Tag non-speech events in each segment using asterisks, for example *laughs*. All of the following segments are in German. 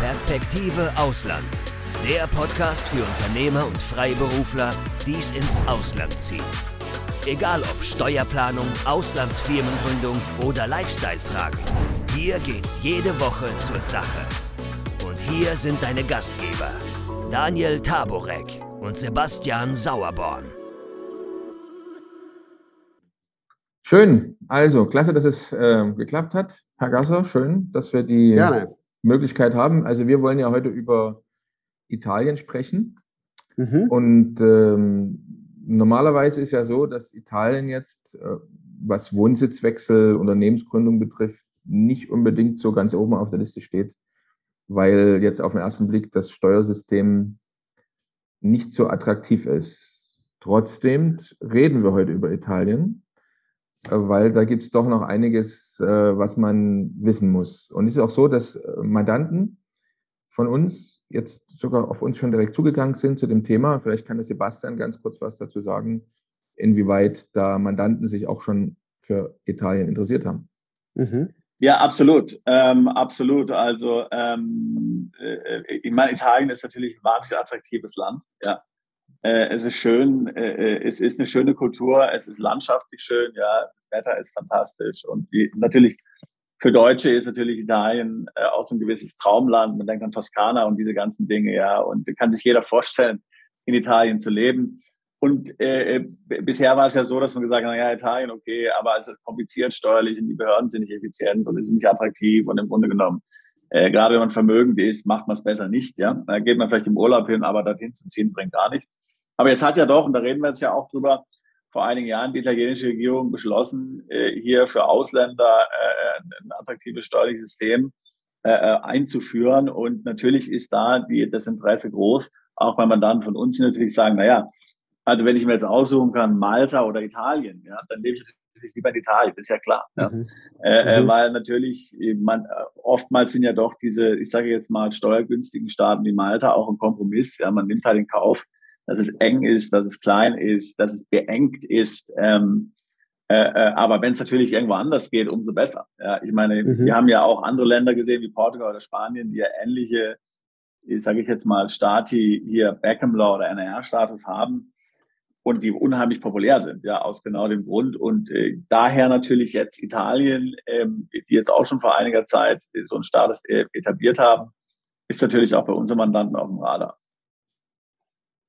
Perspektive Ausland. Der Podcast für Unternehmer und Freiberufler, die es ins Ausland zieht. Egal ob Steuerplanung, Auslandsfirmengründung oder Lifestyle-Fragen. Hier geht's jede Woche zur Sache. Und hier sind deine Gastgeber, Daniel Taborek und Sebastian Sauerborn. Schön. Also, klasse, dass es äh, geklappt hat. Herr Gasser, schön, dass wir die Gerne. Möglichkeit haben. Also, wir wollen ja heute über Italien sprechen. Mhm. Und ähm, normalerweise ist ja so, dass Italien jetzt, äh, was Wohnsitzwechsel, Unternehmensgründung betrifft, nicht unbedingt so ganz oben auf der Liste steht, weil jetzt auf den ersten Blick das Steuersystem nicht so attraktiv ist. Trotzdem reden wir heute über Italien weil da gibt es doch noch einiges, äh, was man wissen muss. Und es ist auch so, dass äh, Mandanten von uns jetzt sogar auf uns schon direkt zugegangen sind zu dem Thema. Vielleicht kann der Sebastian ganz kurz was dazu sagen, inwieweit da Mandanten sich auch schon für Italien interessiert haben. Mhm. Ja, absolut, ähm, absolut. Also ähm, äh, ich meine, Italien ist natürlich ein wahnsinnig attraktives Land. Ja, äh, es ist schön, äh, äh, es ist eine schöne Kultur, es ist landschaftlich schön, ja, das Wetter ist fantastisch und die, natürlich für Deutsche ist natürlich Italien äh, auch so ein gewisses Traumland. Man denkt an Toskana und diese ganzen Dinge, ja, und kann sich jeder vorstellen, in Italien zu leben. Und äh, äh bisher war es ja so, dass man gesagt hat, naja, Italien, okay, aber es ist kompliziert steuerlich und die Behörden sind nicht effizient und es ist nicht attraktiv und im Grunde genommen äh, gerade wenn man vermögend ist, macht man es besser nicht. Ja, da geht man vielleicht im Urlaub hin, aber dorthin zu ziehen bringt gar nichts. Aber jetzt hat ja doch, und da reden wir jetzt ja auch drüber, vor einigen Jahren die italienische Regierung beschlossen, äh, hier für Ausländer äh, ein attraktives steuerliches System äh, einzuführen. Und natürlich ist da die, das Interesse groß, auch bei Mandanten von uns, die natürlich sagen, naja, also wenn ich mir jetzt aussuchen kann, Malta oder Italien, ja, dann lebe ich natürlich lieber in Italien, ist ja klar. Ja. Mhm. Äh, mhm. Weil natürlich, man, oftmals sind ja doch diese, ich sage jetzt mal, steuergünstigen Staaten wie Malta auch ein Kompromiss. Ja, man nimmt halt in Kauf, dass es eng ist, dass es klein ist, dass es beengt ist. Ähm, äh, äh, aber wenn es natürlich irgendwo anders geht, umso besser. Ja, ich meine, mhm. wir haben ja auch andere Länder gesehen, wie Portugal oder Spanien, die ja ähnliche, sage ich jetzt mal, Stati hier Beckham Law oder NR-Status haben und die unheimlich populär sind, ja, aus genau dem Grund. Und äh, daher natürlich jetzt Italien, ähm, die jetzt auch schon vor einiger Zeit so einen Status äh, etabliert haben, ist natürlich auch bei unseren Mandanten auf dem Radar.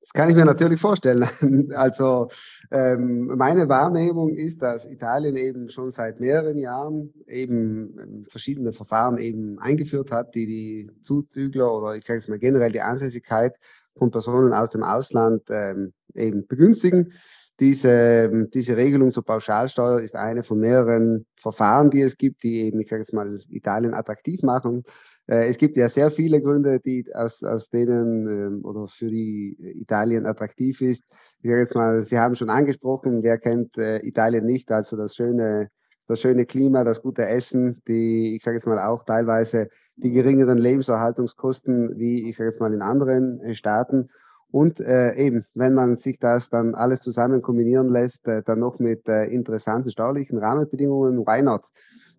Das kann ich mir natürlich vorstellen. *laughs* Also ähm, meine Wahrnehmung ist, dass Italien eben schon seit mehreren Jahren eben ähm, verschiedene Verfahren eben eingeführt hat, die die Zuzügler oder ich sage jetzt mal generell die Ansässigkeit von Personen aus dem Ausland ähm, eben begünstigen. Diese, ähm, diese Regelung zur Pauschalsteuer ist eine von mehreren Verfahren, die es gibt, die eben, ich sage jetzt mal, Italien attraktiv machen. Äh, es gibt ja sehr viele Gründe, die aus, aus denen ähm, oder für die Italien attraktiv ist. Ich sage jetzt mal, Sie haben schon angesprochen, wer kennt äh, Italien nicht, also das schöne, das schöne Klima, das gute Essen, die, ich sage jetzt mal auch teilweise die geringeren Lebenserhaltungskosten, wie ich sage jetzt mal in anderen äh, Staaten. Und äh, eben, wenn man sich das dann alles zusammen kombinieren lässt, äh, dann noch mit äh, interessanten steuerlichen Rahmenbedingungen, why not?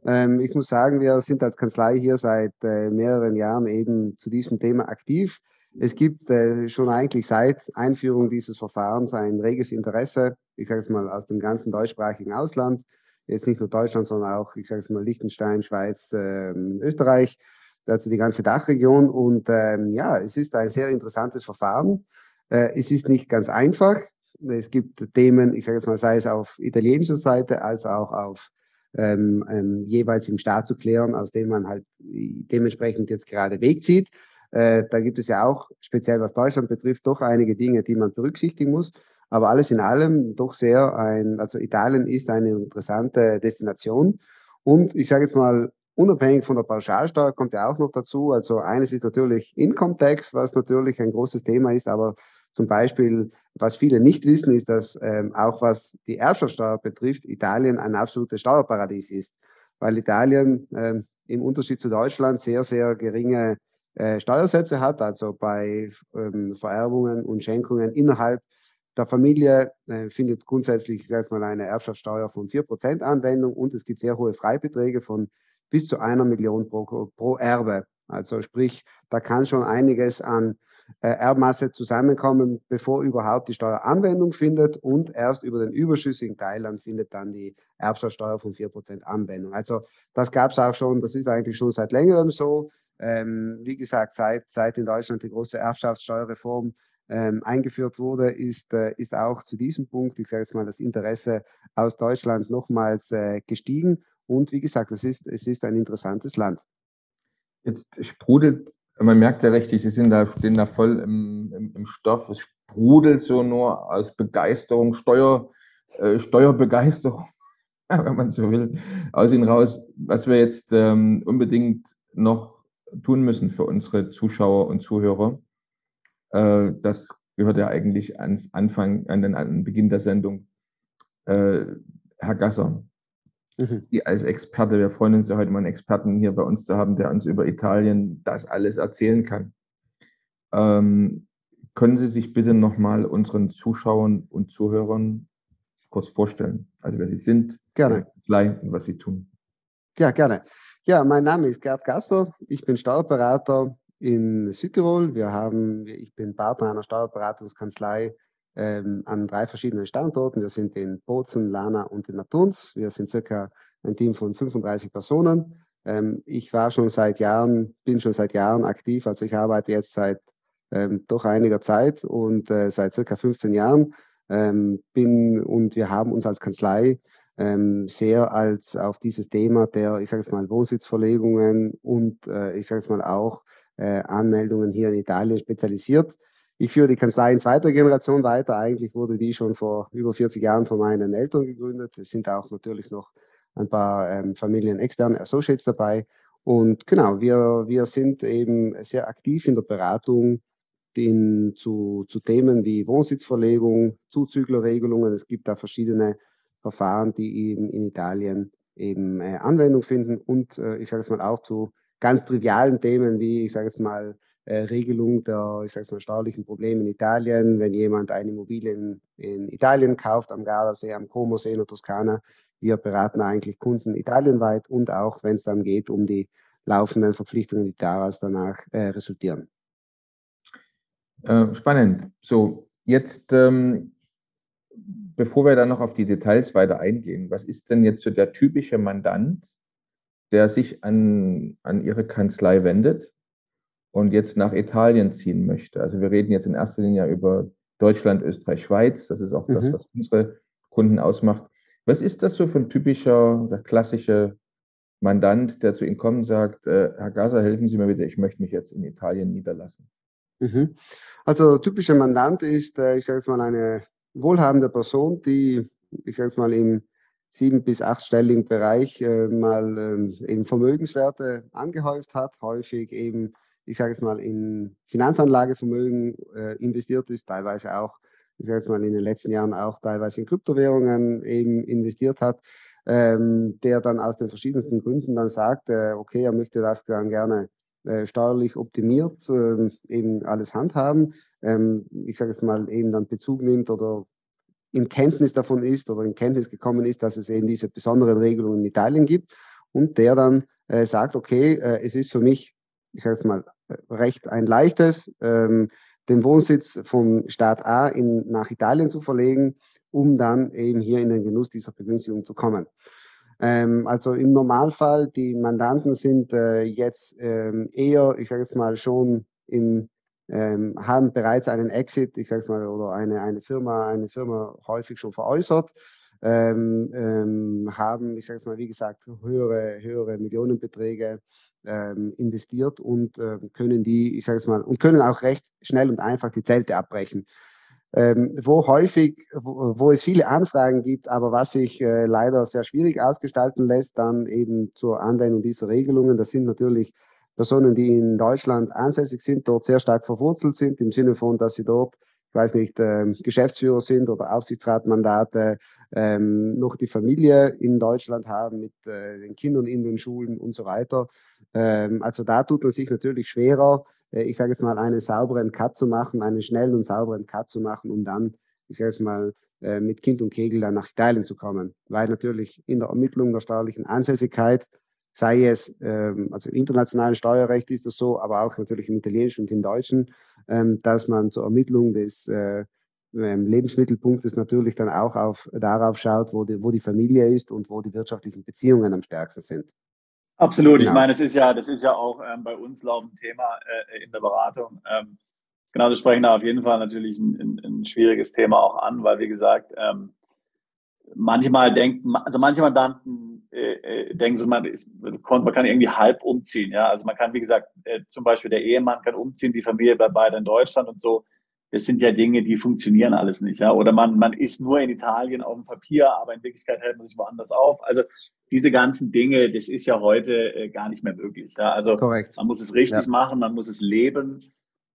Ähm, ich muss sagen, wir sind als Kanzlei hier seit äh, mehreren Jahren eben zu diesem Thema aktiv. Es gibt äh, schon eigentlich seit Einführung dieses Verfahrens ein reges Interesse, ich sage es mal aus dem ganzen deutschsprachigen Ausland, jetzt nicht nur Deutschland, sondern auch, ich sage es mal, Liechtenstein, Schweiz, äh, Österreich, also die ganze Dachregion. Und ähm, ja, es ist ein sehr interessantes Verfahren. Äh, es ist nicht ganz einfach. Es gibt Themen, ich sage jetzt mal, sei es auf italienischer Seite als auch auf ähm, ähm, jeweils im Staat zu klären, aus dem man halt dementsprechend jetzt gerade wegzieht. Äh, da gibt es ja auch, speziell was Deutschland betrifft, doch einige Dinge, die man berücksichtigen muss. Aber alles in allem doch sehr ein, also Italien ist eine interessante Destination. Und ich sage jetzt mal, unabhängig von der Pauschalsteuer kommt ja auch noch dazu. Also eines ist natürlich Income Tax, was natürlich ein großes Thema ist, aber zum Beispiel, was viele nicht wissen, ist, dass ähm, auch was die Erbschaftssteuer betrifft, Italien ein absolutes Steuerparadies ist, weil Italien ähm, im Unterschied zu Deutschland sehr, sehr geringe äh, Steuersätze hat, also bei ähm, Vererbungen und Schenkungen innerhalb der Familie äh, findet grundsätzlich, ich sage mal, eine Erbschaftssteuer von 4% Anwendung und es gibt sehr hohe Freibeträge von bis zu einer Million pro, pro Erbe. Also sprich, da kann schon einiges an Erbmasse zusammenkommen, bevor überhaupt die Steuer Anwendung findet und erst über den überschüssigen Teil dann findet dann die Erbschaftssteuer von 4% Anwendung. Also das gab es auch schon, das ist eigentlich schon seit längerem so. Ähm, wie gesagt, seit, seit in Deutschland die große Erbschaftssteuerreform ähm, eingeführt wurde, ist, äh, ist auch zu diesem Punkt, ich sage jetzt mal, das Interesse aus Deutschland nochmals äh, gestiegen. Und wie gesagt, es ist, es ist ein interessantes Land. Jetzt sprudelt man merkt ja richtig, sie sind da, stehen da voll im, im, im Stoff. Es sprudelt so nur aus Begeisterung, Steuer, äh, Steuerbegeisterung, *laughs* wenn man so will, aus ihnen raus, was wir jetzt ähm, unbedingt noch tun müssen für unsere Zuschauer und Zuhörer. Äh, das gehört ja eigentlich ans Anfang, an den, an den Beginn der Sendung. Äh, Herr Gasser, Mhm. Sie als Experte, wir freuen uns ja heute mal einen Experten hier bei uns zu haben, der uns über Italien das alles erzählen kann. Ähm, können Sie sich bitte nochmal unseren Zuschauern und Zuhörern kurz vorstellen? Also wer Sie sind, gerne. und was Sie tun. Ja, gerne. Ja, mein Name ist Gerd Gasser. Ich bin Steuerberater in Südtirol. Wir haben, ich bin Partner einer Steuerberatungskanzlei ähm, an drei verschiedenen Standorten. Wir sind in Bozen, Lana und in Naturns. Wir sind circa ein Team von 35 Personen. Ähm, ich war schon seit Jahren, bin schon seit Jahren aktiv. Also ich arbeite jetzt seit ähm, doch einiger Zeit und äh, seit circa 15 Jahren ähm, bin und wir haben uns als Kanzlei ähm, sehr als auf dieses Thema der, ich sage jetzt mal, Wohnsitzverlegungen und äh, ich sage jetzt mal auch äh, Anmeldungen hier in Italien spezialisiert. Ich führe die Kanzlei in zweiter Generation weiter. Eigentlich wurde die schon vor über 40 Jahren von meinen Eltern gegründet. Es sind auch natürlich noch ein paar ähm, Familien externe Associates dabei. Und genau, wir, wir sind eben sehr aktiv in der Beratung in, zu, zu Themen wie Wohnsitzverlegung, Zuzüglerregelungen. Es gibt da verschiedene Verfahren, die eben in Italien eben äh, Anwendung finden und äh, ich sage es mal auch zu ganz trivialen Themen wie, ich sage jetzt mal, Regelung der, ich sage mal, steuerlichen Probleme in Italien, wenn jemand eine Immobilie in, in Italien kauft, am Gardasee, am Como-See in der Toskana. Wir beraten eigentlich Kunden italienweit und auch, wenn es dann geht, um die laufenden Verpflichtungen, die daraus danach äh, resultieren. Äh, spannend. So, jetzt, ähm, bevor wir dann noch auf die Details weiter eingehen, was ist denn jetzt so der typische Mandant, der sich an, an Ihre Kanzlei wendet und jetzt nach Italien ziehen möchte. Also wir reden jetzt in erster Linie über Deutschland, Österreich, Schweiz. Das ist auch mhm. das, was unsere Kunden ausmacht. Was ist das so für ein typischer oder klassischer Mandant, der zu Ihnen kommt und sagt, äh, Herr Gaser, helfen Sie mir bitte, ich möchte mich jetzt in Italien niederlassen? Mhm. Also typischer Mandant ist, äh, ich sage jetzt mal, eine wohlhabende Person, die, ich sage jetzt mal, im sieben- bis achtstelligen Bereich äh, mal ähm, eben Vermögenswerte angehäuft hat, häufig eben ich sage jetzt mal, in Finanzanlagevermögen äh, investiert ist, teilweise auch, ich sage jetzt mal, in den letzten Jahren auch teilweise in Kryptowährungen eben investiert hat, ähm, der dann aus den verschiedensten Gründen dann sagt, äh, okay, er möchte das dann gerne äh, steuerlich optimiert äh, eben alles handhaben. Ähm, ich sage jetzt mal, eben dann Bezug nimmt oder in Kenntnis davon ist oder in Kenntnis gekommen ist, dass es eben diese besonderen Regelungen in Italien gibt und der dann äh, sagt, okay, äh, es ist für mich ich sage es mal, recht ein leichtes, ähm, den Wohnsitz vom Staat A in, nach Italien zu verlegen, um dann eben hier in den Genuss dieser Begünstigung zu kommen. Ähm, also im Normalfall, die Mandanten sind äh, jetzt ähm, eher, ich sage jetzt mal, schon im, ähm, haben bereits einen Exit, ich sage mal, oder eine, eine Firma, eine Firma häufig schon veräußert. Ähm, ähm, haben, ich sage es mal, wie gesagt, höhere, höhere Millionenbeträge ähm, investiert und äh, können die, ich sage es mal, und können auch recht schnell und einfach die Zelte abbrechen. Ähm, wo häufig, wo, wo, es viele Anfragen gibt, aber was sich äh, leider sehr schwierig ausgestalten lässt, dann eben zur Anwendung dieser Regelungen, das sind natürlich Personen, die in Deutschland ansässig sind, dort sehr stark verwurzelt sind, im Sinne von, dass sie dort, ich weiß nicht, äh, Geschäftsführer sind oder Aufsichtsratmandate ähm, noch die Familie in Deutschland haben mit äh, den Kindern in den Schulen und so weiter. Ähm, also da tut man sich natürlich schwerer, äh, ich sage jetzt mal, einen sauberen Cut zu machen, einen schnellen und sauberen Cut zu machen, um dann, ich sage jetzt mal, äh, mit Kind und Kegel dann nach Italien zu kommen. Weil natürlich in der Ermittlung der steuerlichen Ansässigkeit sei es, ähm, also im internationalen Steuerrecht ist das so, aber auch natürlich im italienischen und im deutschen, ähm, dass man zur Ermittlung des äh, Lebensmittelpunktes natürlich dann auch auf, darauf schaut, wo die, wo die Familie ist und wo die wirtschaftlichen Beziehungen am stärksten sind. Absolut. Genau. Ich meine, das ist ja, das ist ja auch ähm, bei uns laufend Thema äh, in der Beratung. Ähm, genau, Sie sprechen da auf jeden Fall natürlich ein, ein, ein schwieriges Thema auch an, weil wie gesagt, ähm, manchmal denken, also manche Mandanten äh, äh, denken so, man, man kann irgendwie halb umziehen. Ja, also man kann, wie gesagt, äh, zum Beispiel der Ehemann kann umziehen, die Familie bleibt beide in Deutschland und so. Das sind ja Dinge, die funktionieren alles nicht. Ja, oder man, man ist nur in Italien auf dem Papier, aber in Wirklichkeit hält man sich woanders auf. Also diese ganzen Dinge, das ist ja heute äh, gar nicht mehr möglich. Ja? Also Korrekt. man muss es richtig ja. machen, man muss es leben.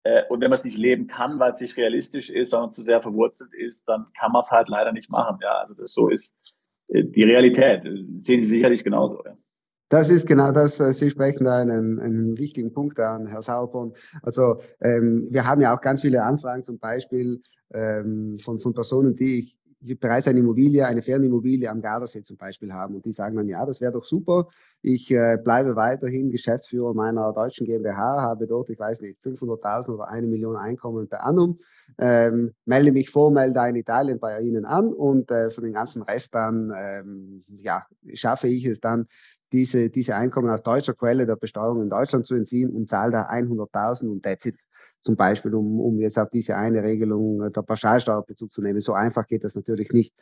Äh, und wenn man es nicht leben kann, weil es nicht realistisch ist, weil man zu sehr verwurzelt ist, dann kann man es halt leider nicht machen. Ja, also das so ist äh, die Realität. Sehen Sie sicherlich genauso. Ja. Das ist genau das. Äh, Sie sprechen da einen, einen wichtigen Punkt an, Herr Sauerborn. Also ähm, wir haben ja auch ganz viele Anfragen, zum Beispiel ähm, von, von Personen, die ich bereits eine Immobilie, eine Fernimmobilie am Gardasee zum Beispiel haben. Und die sagen dann, ja, das wäre doch super. Ich äh, bleibe weiterhin Geschäftsführer meiner deutschen GmbH, habe dort, ich weiß nicht, 500.000 oder eine Million Einkommen per annum, ähm, melde mich formell da in Italien bei Ihnen an und äh, für den ganzen Rest dann, ähm, ja, schaffe ich es dann, diese, diese Einkommen aus deutscher Quelle der Besteuerung in Deutschland zu entziehen und zahle da 100.000 und that's it zum Beispiel, um, um jetzt auf diese eine Regelung der Pauschalsteuer Bezug zu nehmen. So einfach geht das natürlich nicht.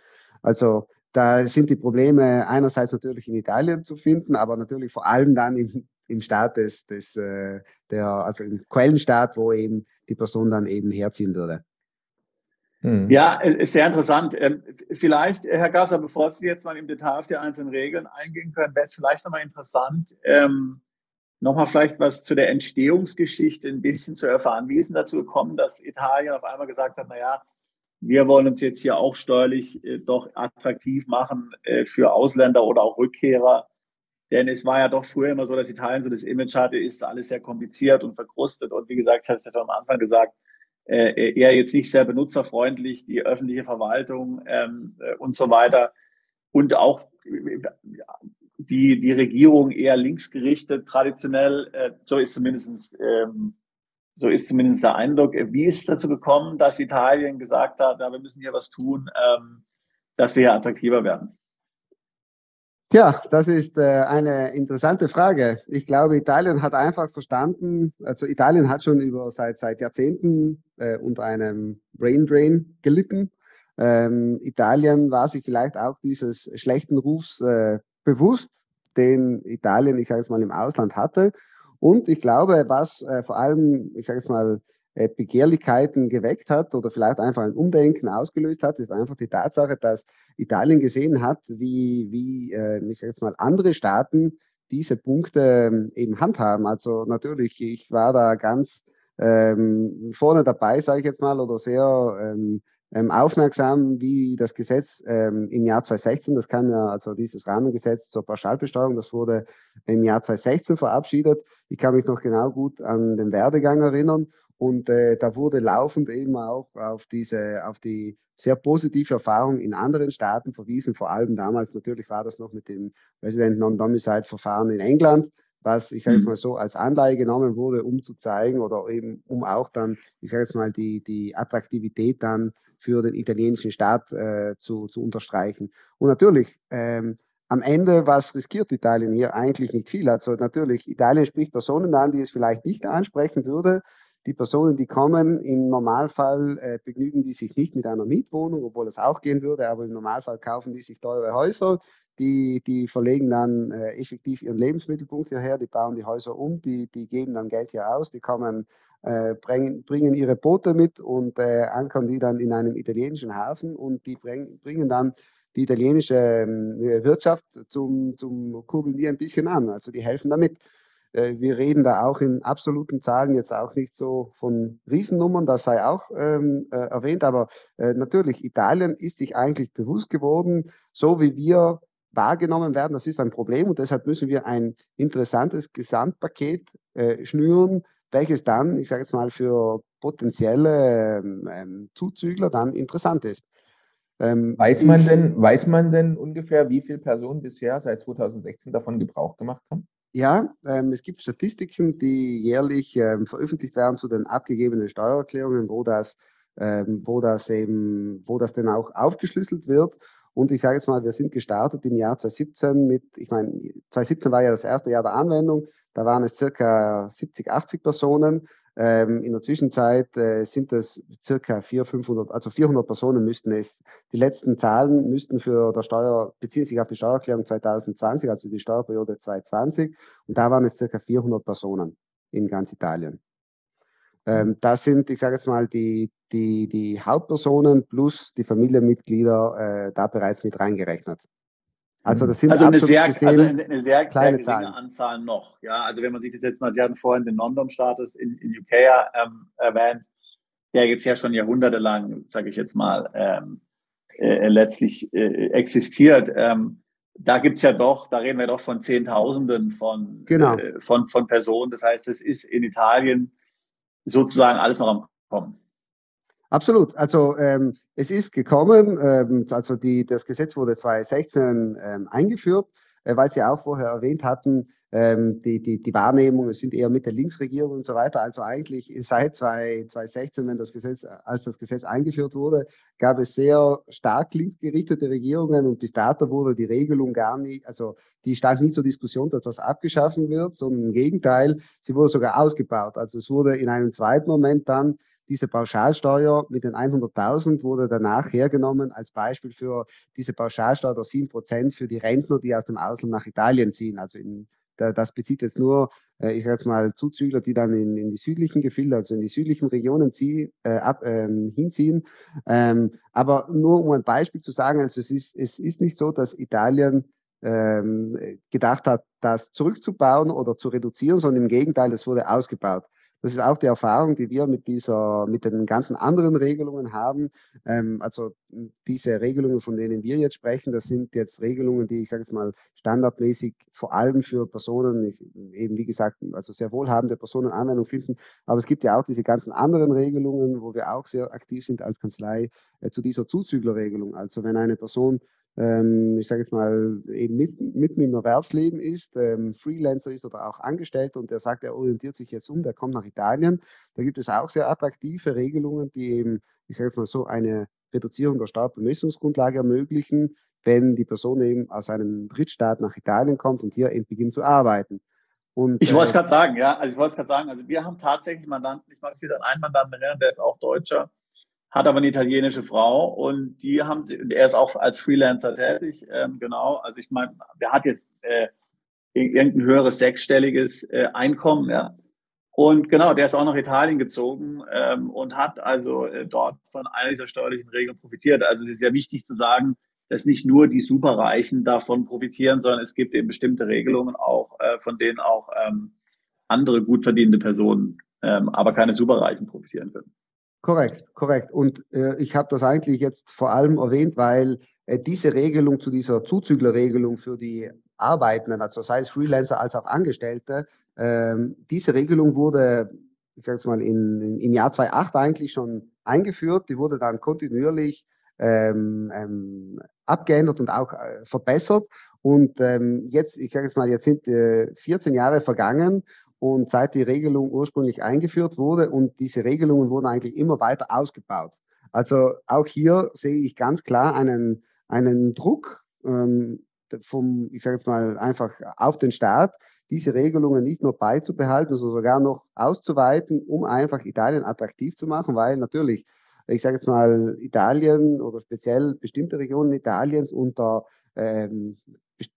Also da sind die Probleme einerseits natürlich in Italien zu finden, aber natürlich vor allem dann im, im Staat des, des äh, der, also im Quellenstaat, wo eben die Person dann eben herziehen würde. Hm. Ja, es ist sehr interessant. Ähm, vielleicht, Herr Gasser, bevor Sie jetzt mal im Detail auf die einzelnen Regeln eingehen können, wäre es vielleicht nochmal interessant, ähm, Nochmal vielleicht was zu der Entstehungsgeschichte ein bisschen zu erfahren. Wie ist denn dazu gekommen, dass Italien auf einmal gesagt hat, naja, wir wollen uns jetzt hier auch steuerlich äh, doch attraktiv machen äh, für Ausländer oder auch Rückkehrer. Denn es war ja doch früher immer so, dass Italien so das Image hatte, ist alles sehr kompliziert und verkrustet. Und wie gesagt, ich hatte es ja schon am Anfang gesagt, äh, eher jetzt nicht sehr benutzerfreundlich, die öffentliche Verwaltung ähm, äh, und so weiter. Und auch die, die Regierung eher linksgerichtet, traditionell, äh, so ist zumindest ähm, so ist zumindest der Eindruck. Wie ist es dazu gekommen, dass Italien gesagt hat, ja, wir müssen hier was tun, ähm, dass wir hier attraktiver werden? Ja, das ist äh, eine interessante Frage. Ich glaube, Italien hat einfach verstanden, also Italien hat schon über seit, seit Jahrzehnten äh, unter einem Brain Drain gelitten. Ähm, Italien war sich vielleicht auch dieses schlechten Rufs äh, bewusst, den Italien, ich sage jetzt mal, im Ausland hatte. Und ich glaube, was äh, vor allem, ich sage jetzt mal, äh, Begehrlichkeiten geweckt hat oder vielleicht einfach ein Umdenken ausgelöst hat, ist einfach die Tatsache, dass Italien gesehen hat, wie, wie äh, ich sage jetzt mal, andere Staaten diese Punkte ähm, eben handhaben. Also natürlich, ich war da ganz ähm, vorne dabei, sage ich jetzt mal, oder sehr ähm, ähm, aufmerksam, wie das Gesetz ähm, im Jahr 2016, das kam ja, also dieses Rahmengesetz zur Pauschalbesteuerung, das wurde im Jahr 2016 verabschiedet. Ich kann mich noch genau gut an den Werdegang erinnern und äh, da wurde laufend eben auch auf diese, auf die sehr positive Erfahrung in anderen Staaten verwiesen. Vor allem damals natürlich war das noch mit dem Resident Non-Domicile Verfahren in England was ich sage jetzt mhm. mal so als Anleihe genommen wurde, um zu zeigen oder eben um auch dann, ich sage jetzt mal, die, die Attraktivität dann für den italienischen Staat äh, zu, zu unterstreichen. Und natürlich, ähm, am Ende, was riskiert Italien hier? Eigentlich nicht viel. Also natürlich, Italien spricht Personen an, die es vielleicht nicht ansprechen würde. Die Personen, die kommen, im Normalfall äh, begnügen die sich nicht mit einer Mietwohnung, obwohl es auch gehen würde, aber im Normalfall kaufen die sich teure Häuser, die, die verlegen dann äh, effektiv ihren Lebensmittelpunkt hierher, die bauen die Häuser um, die, die geben dann Geld hier aus, die kommen, bringen, bringen ihre Boote mit und äh, ankern die dann in einem italienischen Hafen und die bring, bringen dann die italienische äh, Wirtschaft zum, zum Kurbeln die ein bisschen an. Also die helfen damit. Äh, wir reden da auch in absoluten Zahlen jetzt auch nicht so von Riesennummern, das sei auch ähm, äh, erwähnt, aber äh, natürlich, Italien ist sich eigentlich bewusst geworden, so wie wir wahrgenommen werden. Das ist ein Problem und deshalb müssen wir ein interessantes Gesamtpaket äh, schnüren, welches dann, ich sage jetzt mal, für potenzielle ähm, ähm, Zuzügler dann interessant ist. Ähm, weiß, man denn, weiß man denn ungefähr, wie viele Personen bisher seit 2016 davon Gebrauch gemacht haben? Ja, ähm, es gibt Statistiken, die jährlich ähm, veröffentlicht werden zu den abgegebenen Steuererklärungen, wo das, ähm, wo das eben, wo das denn auch aufgeschlüsselt wird. Und ich sage jetzt mal, wir sind gestartet im Jahr 2017 mit, ich meine, 2017 war ja das erste Jahr der Anwendung, da waren es circa 70, 80 Personen. Ähm, in der Zwischenzeit äh, sind es circa 400, 500, also 400 Personen müssten es. Die letzten Zahlen müssten für der Steuer, beziehen sich auf die Steuererklärung 2020, also die Steuerperiode 2020. Und da waren es circa 400 Personen in ganz Italien. Ähm, mhm. das sind, ich sage jetzt mal, die, die, die Hauptpersonen plus die Familienmitglieder äh, da bereits mit reingerechnet. Also das sind also eine sehr, gesehen, also eine, sehr, sehr geringe Zahlen. Anzahl noch. Ja, also wenn man sich das jetzt mal, Sie hatten vorhin den London-Status in, in UK ähm, erwähnt, der jetzt ja schon jahrhundertelang, sage ich jetzt mal, ähm, äh, letztlich äh, existiert. Ähm, da gibt's ja doch, da reden wir doch von Zehntausenden von, genau. äh, von, von Personen. Das heißt, es ist in Italien sozusagen alles noch am Kommen. Absolut. Also ähm, es ist gekommen, ähm, also die, das Gesetz wurde 2016 ähm, eingeführt, äh, weil Sie auch vorher erwähnt hatten, ähm, die, die, die Wahrnehmungen sind eher mit der Linksregierung und so weiter. Also eigentlich seit 2016, wenn das Gesetz, als das Gesetz eingeführt wurde, gab es sehr stark linksgerichtete Regierungen und bis dato wurde die Regelung gar nicht, also die stand nie zur Diskussion, dass das abgeschaffen wird, sondern im Gegenteil, sie wurde sogar ausgebaut. Also es wurde in einem zweiten Moment dann diese Pauschalsteuer mit den 100.000 wurde danach hergenommen als Beispiel für diese Pauschalsteuer der 7% für die Rentner, die aus dem Ausland nach Italien ziehen. Also in, das bezieht jetzt nur, äh, ich sage jetzt mal, Zuzügler, die dann in, in, die südlichen Gefilde, also in die südlichen Regionen zieh, äh, ab, ähm, hinziehen. Ähm, aber nur um ein Beispiel zu sagen, also es ist, es ist nicht so, dass Italien ähm, gedacht hat, das zurückzubauen oder zu reduzieren, sondern im Gegenteil, es wurde ausgebaut. Das ist auch die Erfahrung, die wir mit dieser, mit den ganzen anderen Regelungen haben. Ähm, also diese Regelungen, von denen wir jetzt sprechen, das sind jetzt Regelungen, die ich sage jetzt mal standardmäßig vor allem für Personen, eben wie gesagt, also sehr wohlhabende Personen Anwendung finden. Aber es gibt ja auch diese ganzen anderen Regelungen, wo wir auch sehr aktiv sind als Kanzlei äh, zu dieser Zuzüglerregelung. Also wenn eine Person ähm, ich sage jetzt mal, eben mitten, mitten im Erwerbsleben ist, ähm, Freelancer ist oder auch Angestellter und der sagt, er orientiert sich jetzt um, der kommt nach Italien. Da gibt es auch sehr attraktive Regelungen, die eben, ich sage jetzt mal so, eine Reduzierung der Steuerbemessungsgrundlage ermöglichen, wenn die Person eben aus einem Drittstaat nach Italien kommt und hier eben beginnt zu arbeiten. Und, ich wollte es äh, gerade sagen, ja, also ich wollte es gerade sagen, also wir haben tatsächlich Mandanten, ich mag wieder einen Mandanten erinnern, der ist auch Deutscher, hat aber eine italienische Frau und die haben sie, er ist auch als Freelancer tätig, ähm, genau. Also ich meine, der hat jetzt äh, irgendein höheres sechsstelliges äh, Einkommen, ja. Und genau, der ist auch nach Italien gezogen ähm, und hat also äh, dort von einer dieser steuerlichen Regeln profitiert. Also es ist ja wichtig zu sagen, dass nicht nur die Superreichen davon profitieren, sondern es gibt eben bestimmte Regelungen auch, äh, von denen auch ähm, andere gut verdienende Personen, ähm, aber keine Superreichen profitieren können. Korrekt, korrekt. Und äh, ich habe das eigentlich jetzt vor allem erwähnt, weil äh, diese Regelung zu dieser Zuzüglerregelung für die Arbeitenden, also sei es Freelancer als auch Angestellte, ähm, diese Regelung wurde, ich sage jetzt mal, in, in, im Jahr 2008 eigentlich schon eingeführt. Die wurde dann kontinuierlich ähm, ähm, abgeändert und auch äh, verbessert. Und ähm, jetzt, ich sage jetzt mal, jetzt sind äh, 14 Jahre vergangen und seit die Regelung ursprünglich eingeführt wurde und diese Regelungen wurden eigentlich immer weiter ausgebaut. Also auch hier sehe ich ganz klar einen, einen Druck ähm, vom, ich sage jetzt mal einfach auf den Staat, diese Regelungen nicht nur beizubehalten, sondern sogar noch auszuweiten, um einfach Italien attraktiv zu machen, weil natürlich, ich sage jetzt mal, Italien oder speziell bestimmte Regionen Italiens unter ähm,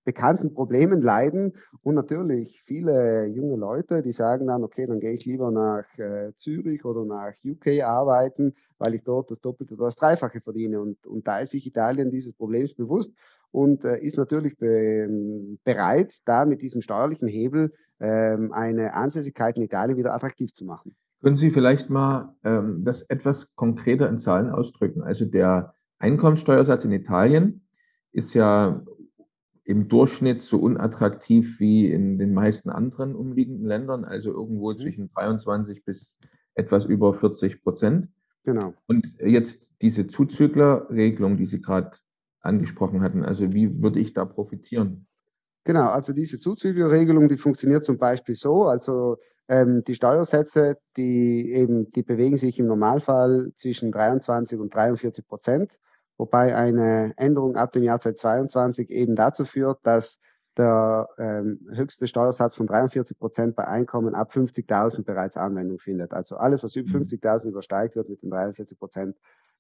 bekannten Problemen leiden und natürlich viele junge Leute, die sagen dann, okay, dann gehe ich lieber nach äh, Zürich oder nach UK arbeiten, weil ich dort das Doppelte oder das Dreifache verdiene. Und, und da ist sich Italien dieses Problems bewusst und äh, ist natürlich be bereit, da mit diesem steuerlichen Hebel ähm, eine Ansässigkeit in Italien wieder attraktiv zu machen. Können Sie vielleicht mal ähm, das etwas konkreter in Zahlen ausdrücken? Also der Einkommensteuersatz in Italien ist ja im Durchschnitt so unattraktiv wie in den meisten anderen umliegenden Ländern, also irgendwo mhm. zwischen 23 bis etwas über 40 Prozent. Genau. Und jetzt diese Zuzüglerregelung, die Sie gerade angesprochen hatten, also wie würde ich da profitieren? Genau, also diese Zuzüglerregelung, die funktioniert zum Beispiel so, also ähm, die Steuersätze, die eben, die bewegen sich im Normalfall zwischen 23 und 43 Prozent, wobei eine Änderung ab dem Jahr 2022 eben dazu führt, dass der ähm, höchste Steuersatz von 43 Prozent bei Einkommen ab 50.000 bereits Anwendung findet. Also alles, was über 50.000 mhm. übersteigt, wird mit den 43 Prozent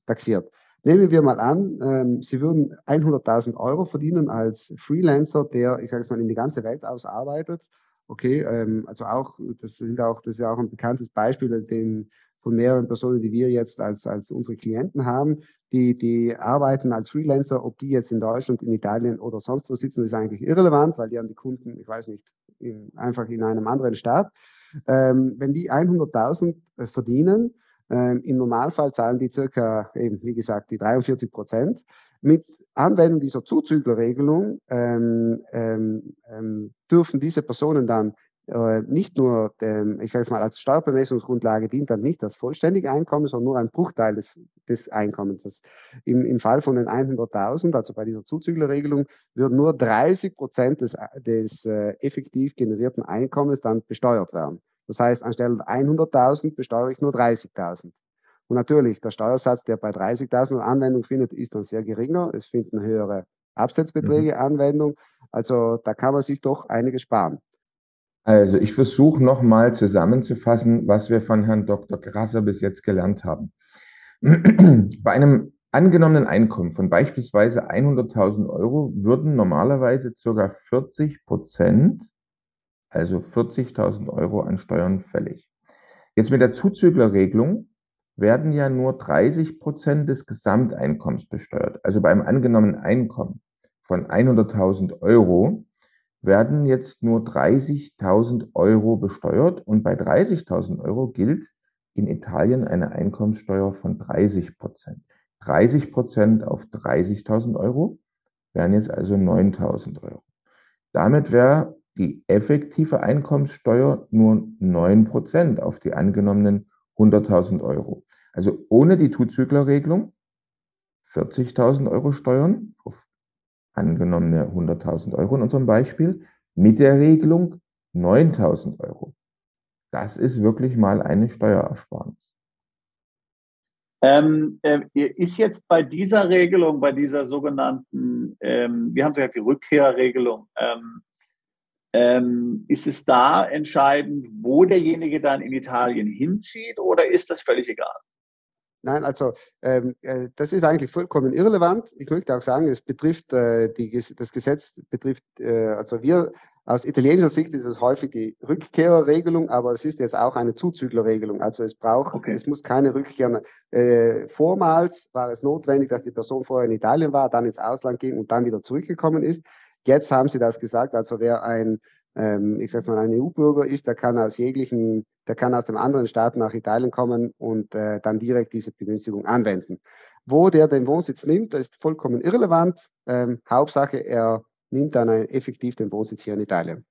taxiert. Nehmen wir mal an, ähm, Sie würden 100.000 Euro verdienen als Freelancer, der, ich sage es mal, in die ganze Welt ausarbeitet. Okay, ähm, also auch, das sind auch, das ist ja auch ein bekanntes Beispiel, den von mehreren Personen, die wir jetzt als, als unsere Klienten haben, die, die arbeiten als Freelancer, ob die jetzt in Deutschland, in Italien oder sonst wo sitzen, ist eigentlich irrelevant, weil die haben die Kunden, ich weiß nicht, in, einfach in einem anderen Staat. Ähm, wenn die 100.000 äh, verdienen, ähm, Im Normalfall zahlen die circa, eben wie gesagt, die 43 Prozent. Mit Anwendung dieser Zuzüglerregelung ähm, ähm, ähm, dürfen diese Personen dann äh, nicht nur, dem, ich sage es mal, als Steuerbemessungsgrundlage dient dann nicht das vollständige Einkommen, sondern nur ein Bruchteil des, des Einkommens. Das im, Im Fall von den 100.000, also bei dieser Zuzüglerregelung, würden nur 30 Prozent des, des äh, effektiv generierten Einkommens dann besteuert werden. Das heißt, anstelle 100.000 besteuere ich nur 30.000. Und natürlich, der Steuersatz, der bei 30.000 Anwendung findet, ist dann sehr geringer. Es finden höhere Absetzbeträge mhm. Anwendung. Also da kann man sich doch einiges sparen. Also ich versuche nochmal zusammenzufassen, was wir von Herrn Dr. Grasser bis jetzt gelernt haben. *clears throat* Bei einem angenommenen Einkommen von beispielsweise 100.000 Euro würden normalerweise ca. 40 Prozent also 40.000 Euro an Steuern fällig. Jetzt mit der Zuzüglerregelung werden ja nur 30 Prozent des Gesamteinkommens besteuert. Also beim angenommenen Einkommen von 100.000 Euro werden jetzt nur 30.000 Euro besteuert und bei 30.000 Euro gilt in Italien eine Einkommenssteuer von 30 Prozent. 30 Prozent auf 30.000 Euro wären jetzt also 9.000 Euro. Damit wäre die effektive Einkommenssteuer nur 9% auf die angenommenen 100.000 Euro. Also ohne die Zuzüglerregelung 40.000 Euro Steuern auf angenommene 100.000 Euro in unserem Beispiel, mit der Regelung 9.000 Euro. Das ist wirklich mal eine Steuerersparnis. Ähm, äh, ist jetzt bei dieser Regelung, bei dieser sogenannten, ähm, wir haben es gesagt, die Rückkehrregelung, ähm, ähm, ist es da entscheidend, wo derjenige dann in Italien hinzieht oder ist das völlig egal? Nein, also ähm, äh, das ist eigentlich vollkommen irrelevant. Ich möchte auch sagen, es betrifft äh, die, das Gesetz betrifft, äh, also wir aus italienischer Sicht ist es häufig die Rückkehrerregelung, aber es ist jetzt auch eine Zuzüglerregelung. Also es braucht, okay. es muss keine Rückkehr. Äh, vormals war es notwendig, dass die Person vorher in Italien war, dann ins Ausland ging und dann wieder zurückgekommen ist. Jetzt haben Sie das gesagt, also wer ein, ähm, ich sage mal, ein EU-Bürger ist, der kann aus jeglichen, der kann aus dem anderen Staat nach Italien kommen und äh, dann direkt diese Begünstigung anwenden. Wo der den Wohnsitz nimmt, ist vollkommen irrelevant. Ähm, Hauptsache, er nimmt dann effektiv den Wohnsitz hier in Italien.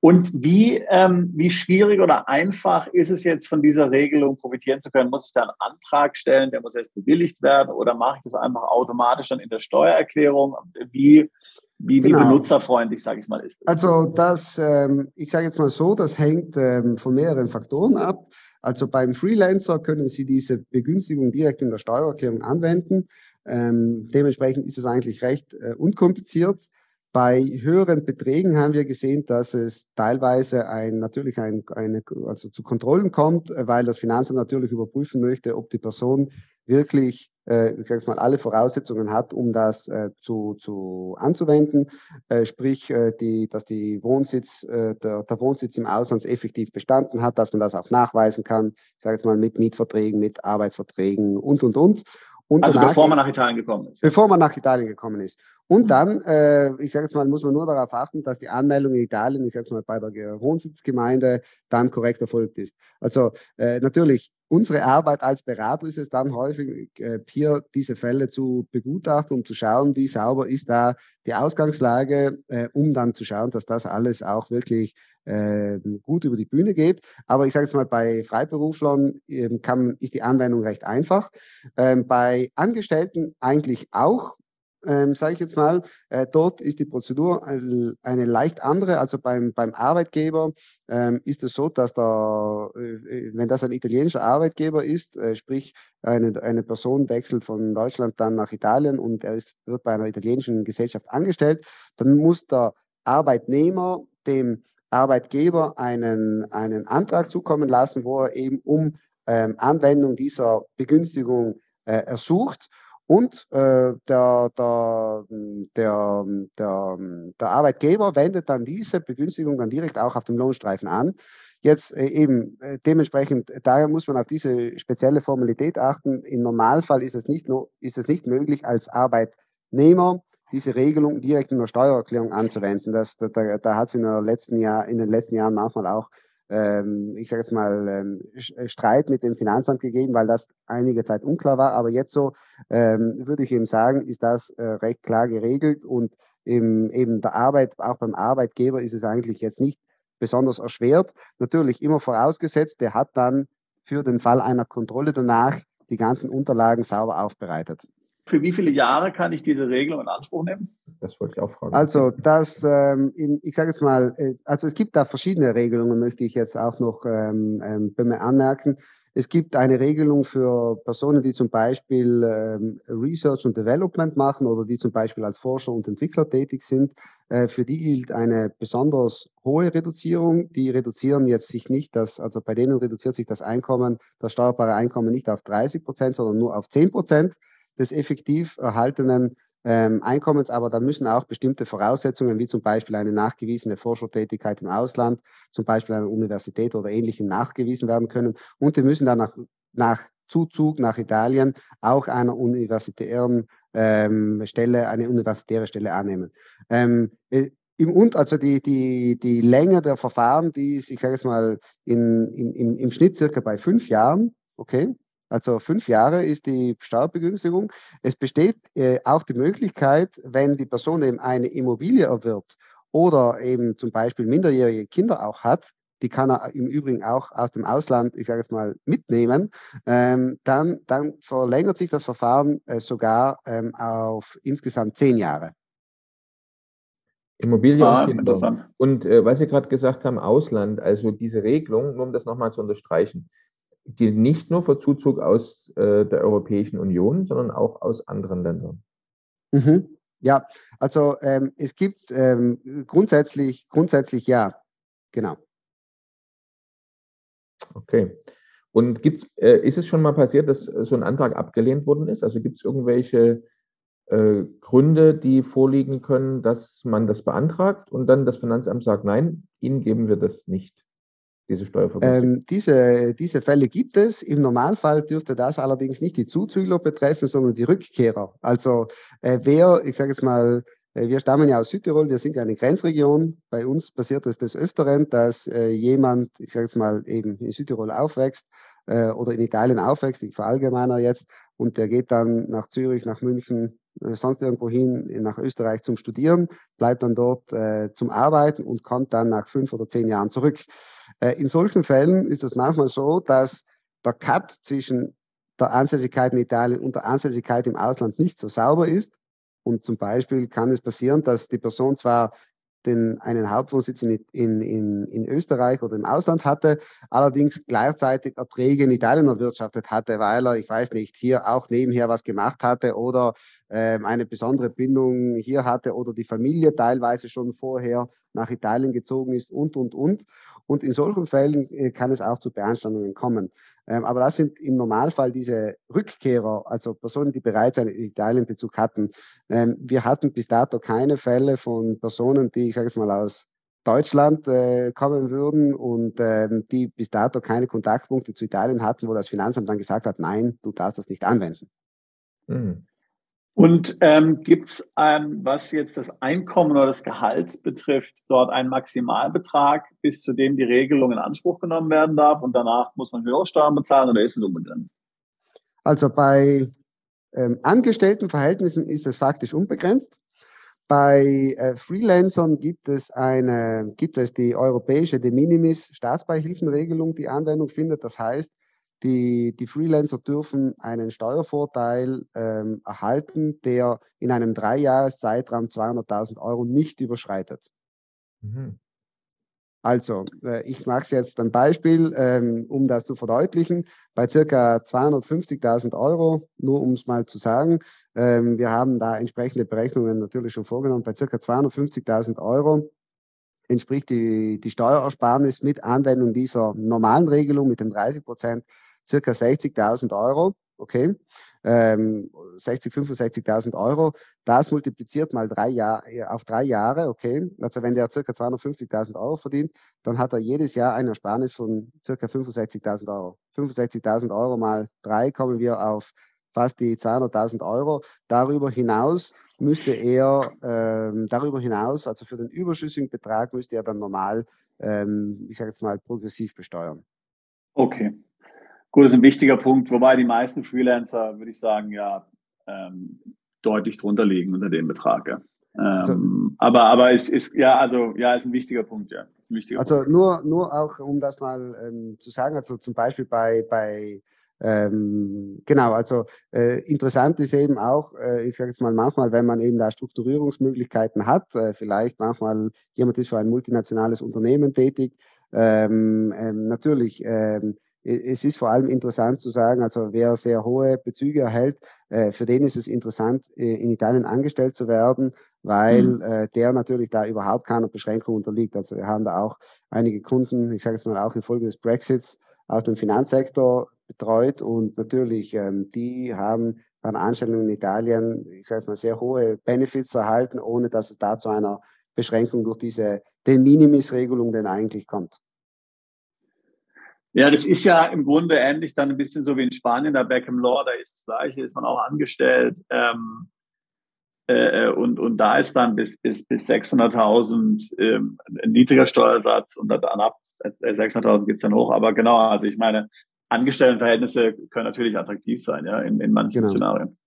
Und wie, ähm, wie schwierig oder einfach ist es jetzt von dieser Regelung profitieren zu können? Muss ich da einen Antrag stellen, der muss erst bewilligt werden oder mache ich das einfach automatisch dann in der Steuererklärung? Wie, wie, genau. wie benutzerfreundlich, sage ich mal, ist das? Also das, ähm, ich sage jetzt mal so, das hängt ähm, von mehreren Faktoren ab. Also beim Freelancer können Sie diese Begünstigung direkt in der Steuererklärung anwenden. Ähm, dementsprechend ist es eigentlich recht äh, unkompliziert. Bei höheren Beträgen haben wir gesehen, dass es teilweise ein, natürlich ein, eine, also zu Kontrollen kommt, weil das Finanzamt natürlich überprüfen möchte, ob die Person wirklich äh, ich sage mal, alle Voraussetzungen hat, um das äh, zu, zu anzuwenden, äh, sprich, äh, die, dass die Wohnsitz, äh, der, der Wohnsitz im Ausland effektiv bestanden hat, dass man das auch nachweisen kann, ich sage jetzt mal mit Mietverträgen, mit Arbeitsverträgen und, und, und. Und also bevor man nach Italien gekommen ist. Bevor man nach Italien gekommen ist. Und mhm. dann, äh, ich sage jetzt mal, muss man nur darauf achten, dass die Anmeldung in Italien, ich sage jetzt mal bei der Wohnsitzgemeinde, dann korrekt erfolgt ist. Also äh, natürlich, unsere Arbeit als Berater ist es dann häufig, äh, hier diese Fälle zu begutachten, um zu schauen, wie sauber ist da die Ausgangslage, äh, um dann zu schauen, dass das alles auch wirklich äh, gut über die Bühne geht. Aber ich sage jetzt mal, bei Freiberuflern äh, kann, ist die Anwendung recht einfach. Ähm, bei Angestellten eigentlich auch ähm, sage ich jetzt mal. Äh, dort ist die Prozedur eine, eine, leicht andere. Also beim, beim Arbeitgeber ähm, ist es so, dass da, äh, wenn das ein italienischer Arbeitgeber ist, äh, sprich eine, eine Person wechselt von Deutschland dann nach Italien und er ist, wird bei einer italienischen Gesellschaft angestellt, dann muss der Arbeitnehmer dem Arbeitgeber einen, einen Antrag zukommen lassen, wo er eben um ähm, Anwendung dieser Begünstigung äh, ersucht. Und äh, der, der, der, der, der Arbeitgeber wendet dann diese Begünstigung dann direkt auch auf dem Lohnstreifen an. Jetzt äh, eben äh, dementsprechend, daher muss man auf diese spezielle Formalität achten. Im Normalfall ist es nicht, no, ist es nicht möglich, als Arbeitnehmer diese Regelung direkt in der Steuererklärung anzuwenden. Das, da da, da hat es in, in den letzten Jahren manchmal auch ähm, ich sage jetzt mal, ähm, äh, Streit mit dem Finanzamt gegeben, weil das einige Zeit unklar war. Aber jetzt so ähm, würde ich eben sagen, ist das äh, recht klar geregelt und im, eben der Arbeit, auch beim Arbeitgeber ist es eigentlich jetzt nicht besonders erschwert. Natürlich immer vorausgesetzt, der hat dann für den Fall einer Kontrolle danach die ganzen Unterlagen sauber aufbereitet. Für wie viele Jahre kann ich diese Regelung in Anspruch nehmen? Das wollte ich auch fragen. Also das, ähm, ich sage jetzt mal, äh, also es gibt da verschiedene Regelungen, möchte ich jetzt auch noch ähm, ähm, anmerken. Es gibt eine Regelung für Personen, die zum Beispiel ähm, Research und Development machen oder die zum Beispiel als Forscher und Entwickler tätig sind. Äh, für die gilt eine besonders hohe Reduzierung. Die reduzieren jetzt sich nicht, das, also bei denen reduziert sich das Einkommen, das steuerbare Einkommen nicht auf 30 Prozent, sondern nur auf 10 Prozent des effektiv erhaltenen ähm, Einkommens, aber da müssen auch bestimmte Voraussetzungen, wie zum Beispiel eine nachgewiesene Forschertätigkeit im Ausland, zum Beispiel einer Universität oder ähnlichem nachgewiesen werden können. Und die müssen dann nach, nach Zuzug nach Italien auch einer universitären ähm, Stelle, eine universitäre Stelle annehmen. Ähm, äh, im und also die, die, die Länge der Verfahren, die ist, ich sage jetzt mal, in, im, im Schnitt circa bei fünf Jahren. Okay, also fünf Jahre ist die Steuerbegünstigung. Es besteht äh, auch die Möglichkeit, wenn die Person eben eine Immobilie erwirbt oder eben zum Beispiel minderjährige Kinder auch hat, die kann er im Übrigen auch aus dem Ausland, ich sage jetzt mal, mitnehmen, ähm, dann, dann verlängert sich das Verfahren äh, sogar ähm, auf insgesamt zehn Jahre. Immobilie ah, und Kinder. Und äh, was Sie gerade gesagt haben, Ausland, also diese Regelung, nur um das nochmal zu unterstreichen, gilt nicht nur für Zuzug aus äh, der Europäischen Union, sondern auch aus anderen Ländern. Mhm. Ja, also ähm, es gibt ähm, grundsätzlich, grundsätzlich ja, genau. Okay. Und gibt's, äh, ist es schon mal passiert, dass so ein Antrag abgelehnt worden ist? Also gibt es irgendwelche äh, Gründe, die vorliegen können, dass man das beantragt und dann das Finanzamt sagt, nein, Ihnen geben wir das nicht? Diese Steuervergünstigung? Ähm, diese, diese Fälle gibt es. Im Normalfall dürfte das allerdings nicht die Zuzügler betreffen, sondern die Rückkehrer. Also äh, wer, ich sage jetzt mal, äh, wir stammen ja aus Südtirol, wir sind ja eine Grenzregion. Bei uns passiert es des Öfteren, dass äh, jemand, ich sage jetzt mal, eben in Südtirol aufwächst äh, oder in Italien aufwächst, ich verallgemeiner jetzt, und der geht dann nach Zürich, nach München, äh, sonst irgendwo hin, nach Österreich zum Studieren, bleibt dann dort äh, zum Arbeiten und kommt dann nach fünf oder zehn Jahren zurück. Äh, in solchen Fällen ist es manchmal so, dass der Cut zwischen der Ansässigkeit in Italien und der Ansässigkeit im Ausland nicht so sauber ist. Und zum Beispiel kann es passieren, dass die Person zwar den, einen Hauptwohnsitz in, in, in, in Österreich oder im Ausland hatte, allerdings gleichzeitig Erträge in Italien erwirtschaftet hatte, weil er, ich weiß nicht, hier auch nebenher was gemacht hatte oder ähm, eine besondere Bindung hier hatte oder die Familie teilweise schon vorher nach Italien gezogen ist und, und, und. Und in solchen Fällen äh, kann es auch zu Beanstandungen kommen. Ähm, aber das sind im Normalfall diese Rückkehrer, also Personen, die bereits einen Italienbezug hatten. Ähm, wir hatten bis dato keine Fälle von Personen, die, ich sage jetzt mal, aus Deutschland äh, kommen würden und ähm, die bis dato keine Kontaktpunkte zu Italien hatten, wo das Finanzamt dann gesagt hat, nein, du darfst das nicht anwenden. Mhm. Und ähm, gibt es, ähm, was jetzt das Einkommen oder das Gehalt betrifft, dort einen Maximalbetrag, bis zu dem die Regelung in Anspruch genommen werden darf und danach muss man höhere Steuern bezahlen oder ist es unbegrenzt? Also bei ähm, Angestelltenverhältnissen ist es faktisch unbegrenzt. Bei äh, Freelancern gibt es eine, gibt es die europäische De Minimis Staatsbeihilfenregelung, die Anwendung findet. Das heißt, die, die Freelancer dürfen einen Steuervorteil ähm, erhalten, der in einem Dreijahreszeitraum 200.000 Euro nicht überschreitet. Mhm. Also, äh, ich mache es jetzt ein Beispiel, ähm, um das zu verdeutlichen. Bei circa 250.000 Euro, nur um es mal zu sagen, ähm, wir haben da entsprechende Berechnungen natürlich schon vorgenommen. Bei circa 250.000 Euro entspricht die, die Steuerersparnis mit Anwendung dieser normalen Regelung mit den 30 Prozent circa 60.000 Euro, okay, ähm, 60, 65.000 Euro, das multipliziert mal drei Jahr, auf drei Jahre, okay, also wenn der circa 250.000 Euro verdient, dann hat er jedes Jahr eine Ersparnis von circa 65.000 Euro. 65.000 Euro mal drei kommen wir auf fast die 200.000 Euro. Darüber hinaus müsste er, ähm, darüber hinaus, also für den überschüssigen Betrag, müsste er dann normal, ähm, ich sage jetzt mal, progressiv besteuern. Okay, Gut, das ist ein wichtiger Punkt, wobei die meisten Freelancer, würde ich sagen, ja, ähm, deutlich drunter liegen unter dem Betrag. Ja. Also ähm, also, aber aber es ist ja also ja ist ein wichtiger Punkt ja. Wichtiger also Punkt. nur nur auch um das mal ähm, zu sagen, also zum Beispiel bei bei ähm, genau, also äh, interessant ist eben auch, äh, ich sage jetzt mal manchmal, wenn man eben da Strukturierungsmöglichkeiten hat, äh, vielleicht manchmal jemand ist für ein multinationales Unternehmen tätig, ähm, ähm, natürlich ähm, es ist vor allem interessant zu sagen, also wer sehr hohe Bezüge erhält, äh, für den ist es interessant, äh, in Italien angestellt zu werden, weil mhm. äh, der natürlich da überhaupt keiner Beschränkung unterliegt. Also wir haben da auch einige Kunden, ich sage jetzt mal auch infolge des Brexits, aus dem Finanzsektor betreut und natürlich, ähm, die haben bei einer Anstellung in Italien, ich sage jetzt mal, sehr hohe Benefits erhalten, ohne dass es da zu einer Beschränkung durch diese De Minimis-Regelung denn eigentlich kommt. Ja, das ist ja im Grunde ähnlich dann ein bisschen so wie in Spanien, da Beckham Law, da ist das Gleiche, ist man auch angestellt. Ähm, äh, und, und da ist dann bis, bis, bis 600.000 ähm, ein niedriger Steuersatz und dann ab 600.000 geht es dann hoch. Aber genau, also ich meine, Angestelltenverhältnisse können natürlich attraktiv sein, ja, in, in manchen genau. Szenarien.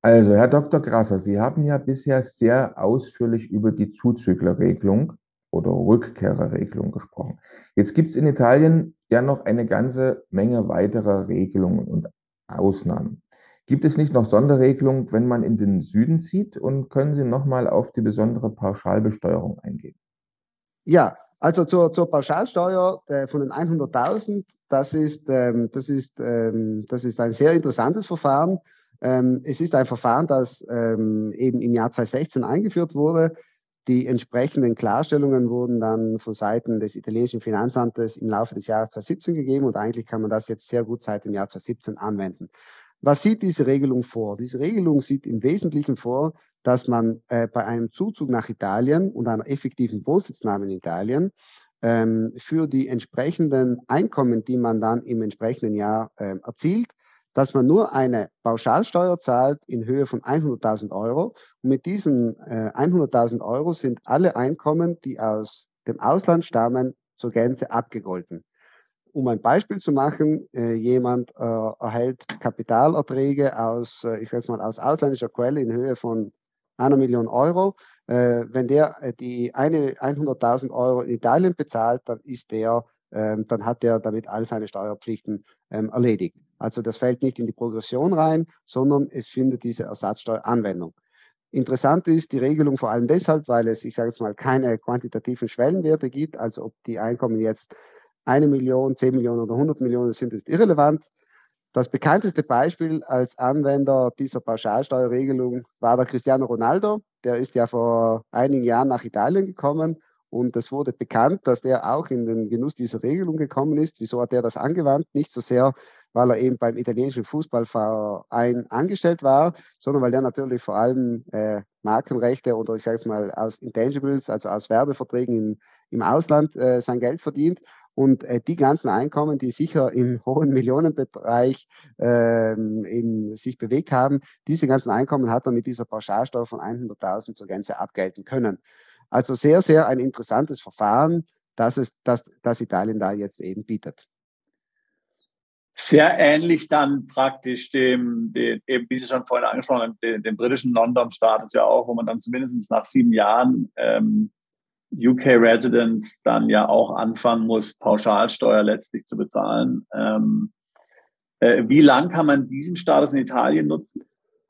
Also, Herr Dr. Grasser, Sie haben ja bisher sehr ausführlich über die Zuzüglerregelung oder Rückkehrerregelung gesprochen. Jetzt gibt es in Italien ja noch eine ganze Menge weiterer Regelungen und Ausnahmen. Gibt es nicht noch Sonderregelungen, wenn man in den Süden zieht? Und können Sie nochmal auf die besondere Pauschalbesteuerung eingehen? Ja, also zur, zur Pauschalsteuer äh, von den 100.000, das ist, ähm, das, ist, ähm, das ist ein sehr interessantes Verfahren. Ähm, es ist ein Verfahren, das eben im Jahr 2016 eingeführt wurde die entsprechenden Klarstellungen wurden dann von Seiten des italienischen Finanzamtes im Laufe des Jahres 2017 gegeben und eigentlich kann man das jetzt sehr gut seit dem Jahr 2017 anwenden. Was sieht diese Regelung vor? Diese Regelung sieht im Wesentlichen vor, dass man äh, bei einem Zuzug nach Italien und einer effektiven Wohnsitznahme in Italien ähm, für die entsprechenden Einkommen, die man dann im entsprechenden Jahr äh, erzielt, dass man nur eine Pauschalsteuer zahlt in Höhe von 100.000 Euro. Und mit diesen äh, 100.000 Euro sind alle Einkommen, die aus dem Ausland stammen, zur Gänze abgegolten. Um ein Beispiel zu machen, äh, jemand äh, erhält Kapitalerträge aus, äh, ich sage mal, aus ausländischer Quelle in Höhe von einer Million Euro. Äh, wenn der äh, die eine 100.000 Euro in Italien bezahlt, dann ist der ähm, dann hat er damit all seine Steuerpflichten ähm, erledigt. Also das fällt nicht in die Progression rein, sondern es findet diese Ersatzsteuer Anwendung. Interessant ist die Regelung vor allem deshalb, weil es, ich sage jetzt mal, keine quantitativen Schwellenwerte gibt. Also ob die Einkommen jetzt eine Million, zehn Millionen oder 100 Millionen sind, ist irrelevant. Das bekannteste Beispiel als Anwender dieser Pauschalsteuerregelung war der Cristiano Ronaldo. Der ist ja vor einigen Jahren nach Italien gekommen und es wurde bekannt, dass der auch in den Genuss dieser Regelung gekommen ist. Wieso hat er das angewandt? Nicht so sehr, weil er eben beim italienischen Fußballverein angestellt war, sondern weil der natürlich vor allem äh, Markenrechte oder ich sage es mal aus Intangibles, also aus Werbeverträgen im, im Ausland äh, sein Geld verdient. Und äh, die ganzen Einkommen, die sicher im *laughs* hohen Millionenbereich ähm, sich bewegt haben, diese ganzen Einkommen hat er mit dieser Pauschalsteuer von 100.000 zur Gänze abgelten können. Also sehr, sehr ein interessantes Verfahren, das, es, das, das Italien da jetzt eben bietet. Sehr ähnlich dann praktisch dem, dem eben wie Sie schon vorhin angesprochen haben, dem, dem britischen Non-Dom-Status ja auch, wo man dann zumindest nach sieben Jahren ähm, UK-Residents dann ja auch anfangen muss, Pauschalsteuer letztlich zu bezahlen. Ähm, äh, wie lang kann man diesen Status in Italien nutzen?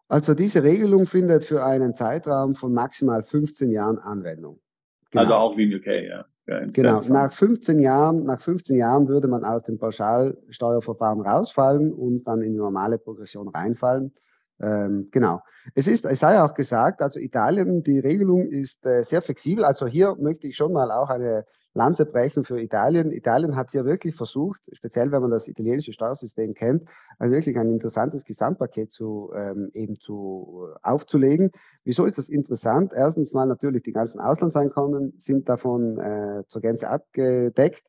Also diese Regelung findet für einen Zeitraum von maximal 15 Jahren Anwendung. Genau. Also auch wie in UK, ja. Ja genau. Nach 15 Jahren, nach 15 Jahren würde man aus dem Pauschalsteuerverfahren rausfallen und dann in die normale Progression reinfallen. Ähm, genau. Es ist, es sei auch gesagt, also Italien, die Regelung ist äh, sehr flexibel. Also hier möchte ich schon mal auch eine Lanze brechen für Italien. Italien hat hier wirklich versucht, speziell wenn man das italienische Steuersystem kennt, ein wirklich ein interessantes Gesamtpaket zu ähm, eben zu äh, aufzulegen. Wieso ist das interessant? Erstens mal natürlich die ganzen Auslandseinkommen sind davon äh, zur Gänze abgedeckt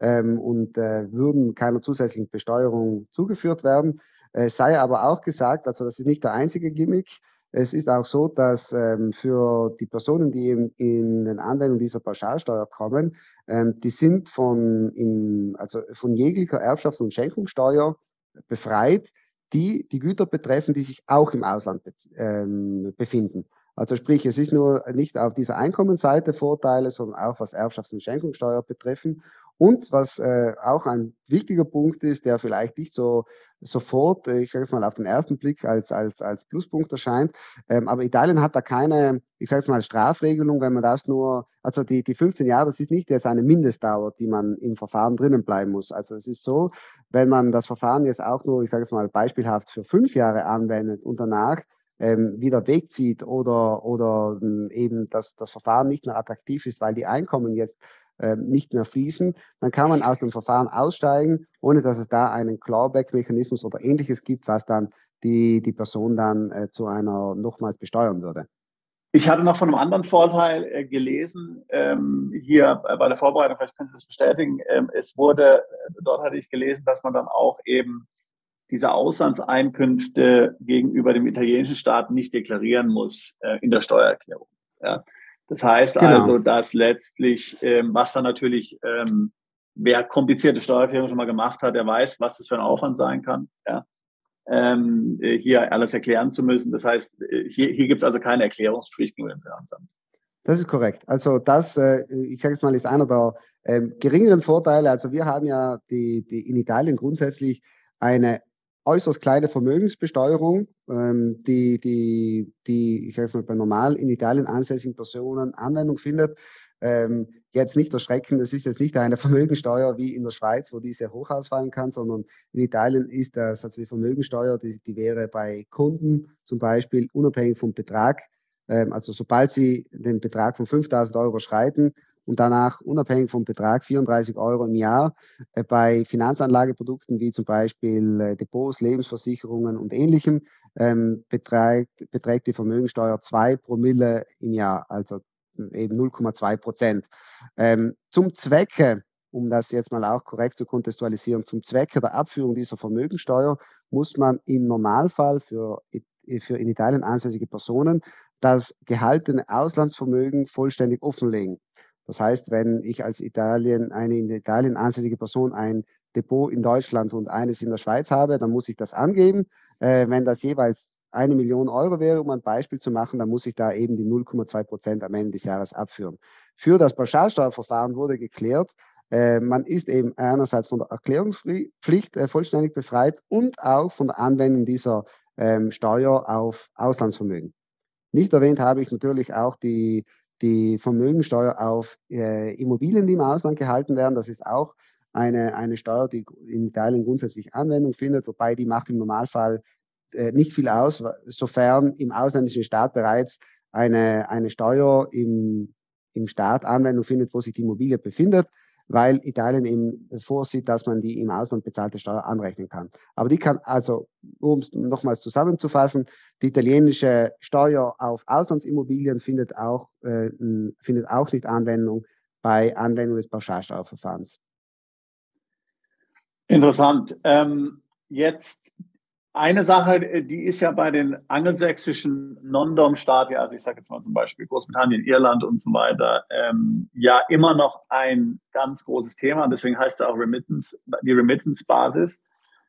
ähm, und äh, würden keiner zusätzlichen Besteuerung zugeführt werden. Es sei aber auch gesagt, also das ist nicht der einzige Gimmick. Es ist auch so, dass ähm, für die Personen, die in, in den Anwendung dieser Pauschalsteuer kommen, ähm, die sind von, im, also von jeglicher Erbschafts- und Schenkungssteuer befreit, die die Güter betreffen, die sich auch im Ausland be ähm, befinden. Also sprich, es ist nur nicht auf dieser Einkommensseite Vorteile, sondern auch was Erbschafts- und Schenkungssteuer betreffen. Und was äh, auch ein wichtiger Punkt ist, der vielleicht nicht so sofort, äh, ich sage jetzt mal auf den ersten Blick als, als, als Pluspunkt erscheint, ähm, aber Italien hat da keine, ich sage jetzt mal Strafregelung, wenn man das nur, also die, die 15 Jahre, das ist nicht jetzt eine Mindestdauer, die man im Verfahren drinnen bleiben muss. Also es ist so, wenn man das Verfahren jetzt auch nur, ich sage jetzt mal beispielhaft für fünf Jahre anwendet und danach ähm, wieder wegzieht oder, oder ähm, eben dass das Verfahren nicht mehr attraktiv ist, weil die Einkommen jetzt ähm, nicht mehr fließen, dann kann man aus dem Verfahren aussteigen, ohne dass es da einen Clawback-Mechanismus oder ähnliches gibt, was dann die, die Person dann äh, zu einer nochmals besteuern würde. Ich hatte noch von einem anderen Vorteil äh, gelesen, ähm, hier bei der Vorbereitung, vielleicht können Sie das bestätigen. Ähm, es wurde, dort hatte ich gelesen, dass man dann auch eben diese Auslandseinkünfte gegenüber dem italienischen Staat nicht deklarieren muss äh, in der Steuererklärung. Ja. Das heißt genau. also, dass letztlich, ähm, was dann natürlich, ähm, wer komplizierte Steuererklärung schon mal gemacht hat, der weiß, was das für ein Aufwand sein kann, ja, ähm, äh, hier alles erklären zu müssen. Das heißt, äh, hier, hier gibt es also keine Erklärungspflicht nur im Finanzamt. Das ist korrekt. Also das, äh, ich sage jetzt mal, ist einer der ähm, geringeren Vorteile. Also wir haben ja die, die in Italien grundsätzlich eine äußerst kleine Vermögensbesteuerung, ähm, die, die, die, ich sage mal, bei normal in Italien ansässigen Personen Anwendung findet. Ähm, jetzt nicht erschrecken, das ist jetzt nicht eine *laughs* Vermögensteuer wie in der Schweiz, wo die sehr hoch ausfallen kann, sondern in Italien ist das, also die Vermögensteuer, die, die wäre bei Kunden zum Beispiel unabhängig vom Betrag. Ähm, also sobald sie den Betrag von 5000 Euro schreiten, und danach unabhängig vom Betrag 34 Euro im Jahr. Äh, bei Finanzanlageprodukten wie zum Beispiel äh, Depots, Lebensversicherungen und ähnlichem ähm, beträgt, beträgt die Vermögensteuer 2 Promille im Jahr, also eben 0,2 Prozent. Ähm, zum Zwecke, um das jetzt mal auch korrekt zu kontextualisieren, zum Zwecke der Abführung dieser Vermögensteuer muss man im Normalfall für, für in Italien ansässige Personen das gehaltene Auslandsvermögen vollständig offenlegen. Das heißt, wenn ich als Italien, eine in Italien ansässige Person ein Depot in Deutschland und eines in der Schweiz habe, dann muss ich das angeben. Äh, wenn das jeweils eine Million Euro wäre, um ein Beispiel zu machen, dann muss ich da eben die 0,2 Prozent am Ende des Jahres abführen. Für das Pauschalsteuerverfahren wurde geklärt, äh, man ist eben einerseits von der Erklärungspflicht äh, vollständig befreit und auch von der Anwendung dieser ähm, Steuer auf Auslandsvermögen. Nicht erwähnt habe ich natürlich auch die die Vermögensteuer auf äh, Immobilien, die im Ausland gehalten werden. Das ist auch eine, eine Steuer, die in Italien grundsätzlich Anwendung findet, wobei die macht im Normalfall äh, nicht viel aus, sofern im ausländischen Staat bereits eine, eine Steuer im, im Staat Anwendung findet, wo sich die Immobilie befindet weil Italien eben vorsieht, dass man die im Ausland bezahlte Steuer anrechnen kann. Aber die kann also, um es nochmals zusammenzufassen, die italienische Steuer auf Auslandsimmobilien findet auch, äh, findet auch nicht Anwendung bei Anwendung des Pauschalsteuerverfahrens. Interessant. Ähm, jetzt eine Sache, die ist ja bei den angelsächsischen Non-Dom-Staaten, also ich sage jetzt mal zum Beispiel Großbritannien, Irland und so weiter, ähm, ja immer noch ein ganz großes Thema. Deswegen heißt es auch Remittance, die Remittance-Basis,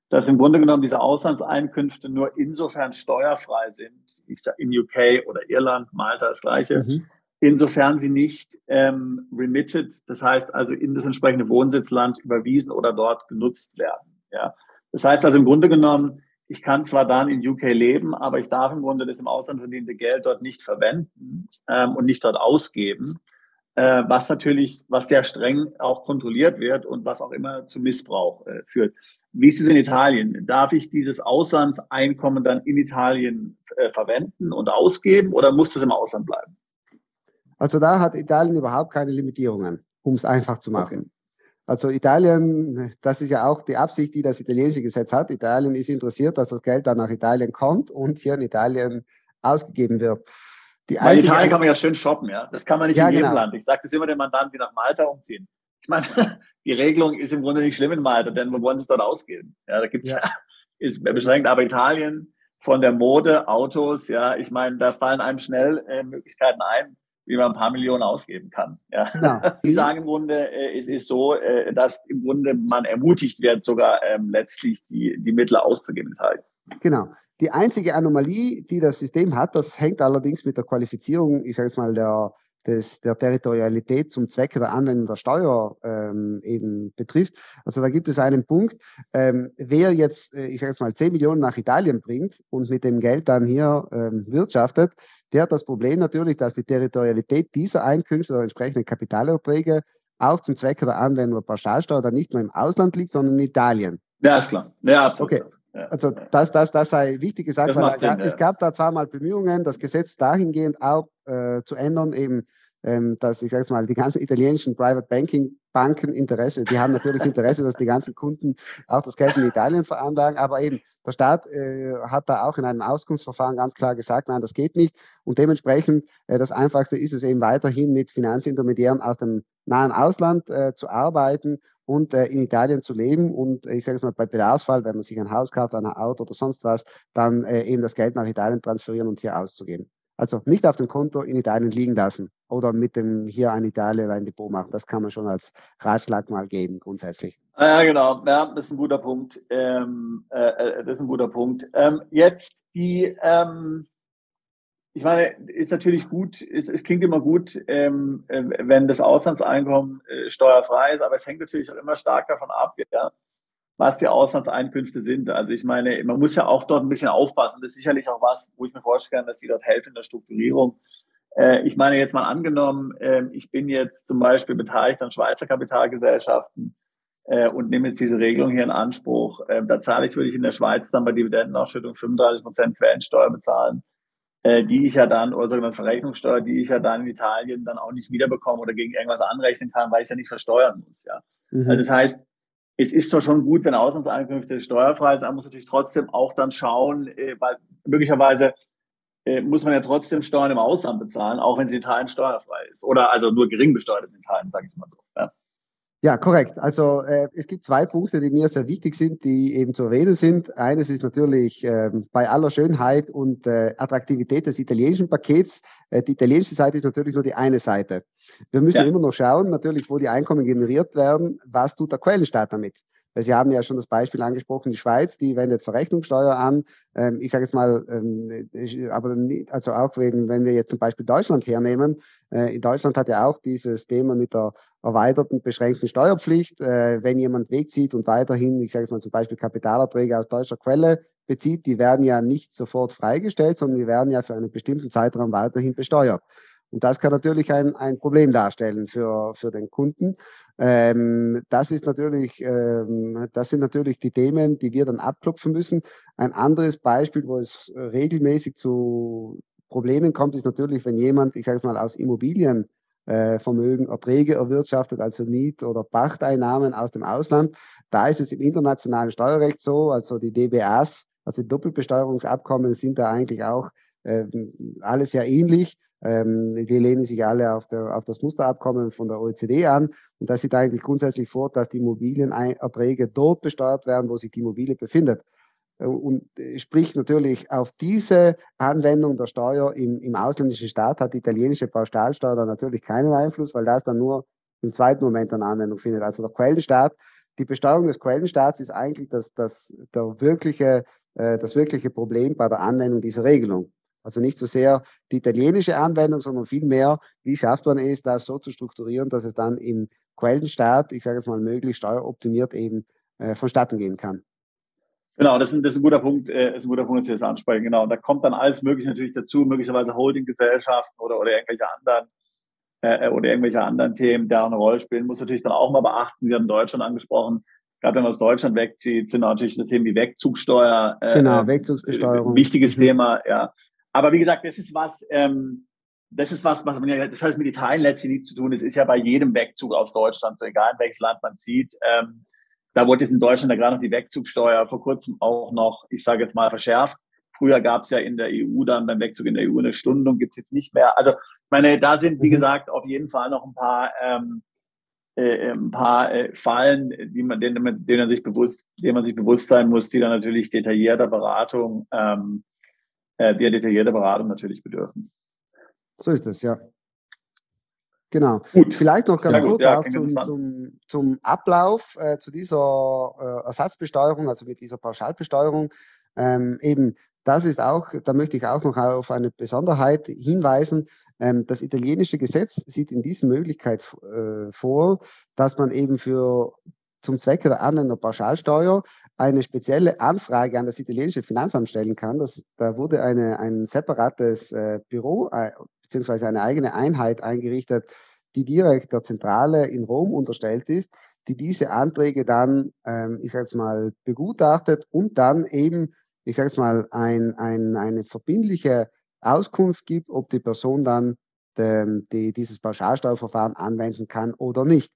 dass im Grunde genommen diese Auslandseinkünfte nur insofern steuerfrei sind, ich sage in UK oder Irland, Malta das gleiche, mhm. insofern sie nicht ähm, remitted, das heißt also in das entsprechende Wohnsitzland überwiesen oder dort genutzt werden. Ja. Das heißt also im Grunde genommen, ich kann zwar dann in UK leben, aber ich darf im Grunde das im Ausland verdiente Geld dort nicht verwenden ähm, und nicht dort ausgeben, äh, was natürlich, was sehr streng auch kontrolliert wird und was auch immer zu Missbrauch äh, führt. Wie ist es in Italien? Darf ich dieses Auslandseinkommen dann in Italien äh, verwenden und ausgeben oder muss das im Ausland bleiben? Also da hat Italien überhaupt keine Limitierungen, um es einfach zu machen. Okay. Also Italien, das ist ja auch die Absicht, die das italienische Gesetz hat. Italien ist interessiert, dass das Geld dann nach Italien kommt und hier in Italien ausgegeben wird. Die Weil Italien kann man ja schön shoppen, ja. Das kann man nicht ja, in jedem genau. Land. Ich sage das immer den Mandanten, die nach Malta umziehen. Ich meine, *laughs* die Regelung ist im Grunde nicht schlimm in Malta, denn wir wollen es dort ausgeben. Ja, da gibt's ja. ja, *laughs* ist beschränkt. Aber Italien von der Mode, Autos, ja, ich meine, da fallen einem schnell äh, Möglichkeiten ein, wie man ein paar Millionen ausgeben kann. Ja. Genau. *laughs* Die sagen im Grunde, äh, es ist so, äh, dass im Grunde man ermutigt wird, sogar ähm, letztlich die, die Mittel auszugeben. Halt. Genau. Die einzige Anomalie, die das System hat, das hängt allerdings mit der Qualifizierung, ich sage jetzt mal, der, des, der Territorialität zum Zwecke der Anwendung der Steuer ähm, eben betrifft. Also da gibt es einen Punkt, ähm, wer jetzt, äh, ich sage jetzt mal, 10 Millionen nach Italien bringt und mit dem Geld dann hier ähm, wirtschaftet, der hat das Problem natürlich, dass die Territorialität dieser Einkünfte oder entsprechenden Kapitalerträge auch zum Zwecke der Anwendung der Pauschalsteuer dann nicht nur im Ausland liegt, sondern in Italien. Ja, ist klar. Ja, absolut. Okay. Also das, das, das sei wichtig gesagt, weil Sinn, es ja. gab da zweimal Bemühungen, das Gesetz dahingehend auch äh, zu ändern, eben, ähm, dass ich sage mal, die ganzen italienischen Private Banking Banken Interesse, die haben natürlich *laughs* Interesse, dass die ganzen Kunden auch das Geld in Italien veranlagen, aber eben der Staat äh, hat da auch in einem Auskunftsverfahren ganz klar gesagt, nein, das geht nicht. Und dementsprechend, äh, das Einfachste ist es eben weiterhin mit Finanzintermediären aus dem nahen Ausland äh, zu arbeiten und äh, in Italien zu leben und ich sage es mal bei Bedarfsfall, wenn man sich ein Haus kauft, ein Auto oder sonst was, dann äh, eben das Geld nach Italien transferieren und hier auszugeben. Also nicht auf dem Konto in Italien liegen lassen oder mit dem hier ein Italien ein Depot machen. Das kann man schon als Ratschlag mal geben, grundsätzlich. Ja, genau. Ja, das ist ein guter Punkt. Ähm, äh, äh, das ist ein guter Punkt. Ähm, jetzt die, ähm, ich meine, ist natürlich gut, es, es klingt immer gut, ähm, äh, wenn das Auslandseinkommen äh, steuerfrei ist, aber es hängt natürlich auch immer stark davon ab, ja, was die Auslandseinkünfte sind. Also ich meine, man muss ja auch dort ein bisschen aufpassen. Das ist sicherlich auch was, wo ich mir vorstellen kann, dass die dort helfen in der Strukturierung. Äh, ich meine jetzt mal angenommen, äh, ich bin jetzt zum Beispiel beteiligt an Schweizer Kapitalgesellschaften äh, und nehme jetzt diese Regelung hier in Anspruch. Äh, da zahle ich, würde ich in der Schweiz dann bei Dividendenausschüttung 35 Prozent Quellensteuer bezahlen, äh, die ich ja dann, oder sogenannte Verrechnungssteuer, die ich ja dann in Italien dann auch nicht wiederbekomme oder gegen irgendwas anrechnen kann, weil ich es ja nicht versteuern muss. Ja. Mhm. Also das heißt, es ist zwar schon gut, wenn Auslandseinkünfte steuerfrei sind, aber man muss natürlich trotzdem auch dann schauen, äh, weil möglicherweise äh, muss man ja trotzdem Steuern im Ausland bezahlen, auch wenn sie in Italien steuerfrei ist. Oder also nur gering besteuert ist in Italien, sage ich mal so. Ja. Ja, korrekt. Also äh, es gibt zwei Punkte, die mir sehr wichtig sind, die eben zu erwähnen sind. Eines ist natürlich äh, bei aller Schönheit und äh, Attraktivität des italienischen Pakets. Äh, die italienische Seite ist natürlich nur die eine Seite. Wir müssen ja. immer noch schauen, natürlich, wo die Einkommen generiert werden, was tut der Quellenstaat damit. Weil Sie haben ja schon das Beispiel angesprochen, die Schweiz, die wendet Verrechnungssteuer an. Ähm, ich sage jetzt mal, ähm, aber nicht, also auch wenn, wenn wir jetzt zum Beispiel Deutschland hernehmen, äh, in Deutschland hat ja auch dieses Thema mit der erweiterten beschränkten Steuerpflicht. Äh, wenn jemand wegzieht und weiterhin, ich sage jetzt mal zum Beispiel Kapitalerträge aus deutscher Quelle bezieht, die werden ja nicht sofort freigestellt, sondern die werden ja für einen bestimmten Zeitraum weiterhin besteuert. Und das kann natürlich ein, ein Problem darstellen für, für den Kunden. Ähm, das ist natürlich, ähm, das sind natürlich die Themen, die wir dann abklopfen müssen. Ein anderes Beispiel, wo es regelmäßig zu Problemen kommt, ist natürlich, wenn jemand, ich sage es mal, aus Immobilienvermögen äh, Erträge erwirtschaftet, also Miet- oder Pachteinnahmen aus dem Ausland. Da ist es im internationalen Steuerrecht so, also die DBAs, also die Doppelbesteuerungsabkommen sind da eigentlich auch äh, alles sehr ähnlich. Ähm, die lehnen sich alle auf, der, auf das Musterabkommen von der OECD an Und das sieht eigentlich grundsätzlich vor, dass die Immobilienerträge dort besteuert werden, wo sich die Immobilie befindet. Äh, und sprich natürlich auf diese Anwendung der Steuer im, im ausländischen Staat hat die italienische Pauschalsteuer dann natürlich keinen Einfluss, weil das dann nur im zweiten Moment eine Anwendung findet. Also der Quellenstaat, die Besteuerung des Quellenstaats ist eigentlich das, das, der wirkliche, äh, das wirkliche Problem bei der Anwendung dieser Regelung. Also nicht so sehr die italienische Anwendung, sondern vielmehr, wie schafft man es, das so zu strukturieren, dass es dann im Quellenstaat, ich sage jetzt mal möglichst steueroptimiert eben äh, vonstatten gehen kann. Genau, das ist, ein, das ist ein guter Punkt, äh, ist ein guter Punkt, dass Sie das ansprechen. Genau, und da kommt dann alles Mögliche natürlich dazu, möglicherweise Holdinggesellschaften oder, oder irgendwelche anderen äh, oder irgendwelche anderen Themen, die eine Rolle spielen. Muss natürlich dann auch mal beachten. Sie haben Deutschland angesprochen. Gerade wenn man aus Deutschland wegzieht, sind natürlich das Thema wie Wegzugsteuer. Äh, genau, Wegzugsbesteuerung. Äh, wichtiges mhm. Thema, ja. Aber wie gesagt, das ist was, ähm, das ist was, was man ja, das heißt mit Italien letztlich nichts zu tun. Es ist ja bei jedem Wegzug aus Deutschland, so egal in welches Land man zieht. Ähm, da wurde jetzt in Deutschland ja gerade noch die Wegzugsteuer vor kurzem auch noch, ich sage jetzt mal, verschärft. Früher gab es ja in der EU dann beim Wegzug in der EU eine Stundung, gibt es jetzt nicht mehr. Also, ich meine, da sind, wie mhm. gesagt, auf jeden Fall noch ein paar, ähm, äh, ein paar äh, Fallen, die man, denen, man, denen man sich bewusst, denen man sich bewusst sein muss, die dann natürlich detaillierter Beratung, ähm, äh, die detaillierter Beratung natürlich bedürfen. So ist es, ja. Genau. Gut. Vielleicht noch ganz kurz ja, zum, zum, zum, Ablauf äh, zu dieser äh, Ersatzbesteuerung, also mit dieser Pauschalbesteuerung. Ähm, eben, das ist auch, da möchte ich auch noch auf eine Besonderheit hinweisen. Ähm, das italienische Gesetz sieht in dieser Möglichkeit äh, vor, dass man eben für zum Zwecke der der Pauschalsteuer eine spezielle Anfrage an das italienische Finanzamt stellen kann. Das, da wurde eine, ein separates äh, Büro äh, beziehungsweise eine eigene Einheit eingerichtet, die direkt der Zentrale in Rom unterstellt ist, die diese Anträge dann, ähm, ich sage jetzt mal, begutachtet und dann eben, ich sage jetzt mal, ein, ein, eine verbindliche Auskunft gibt, ob die Person dann die, die, dieses Pauschalsteuerverfahren anwenden kann oder nicht.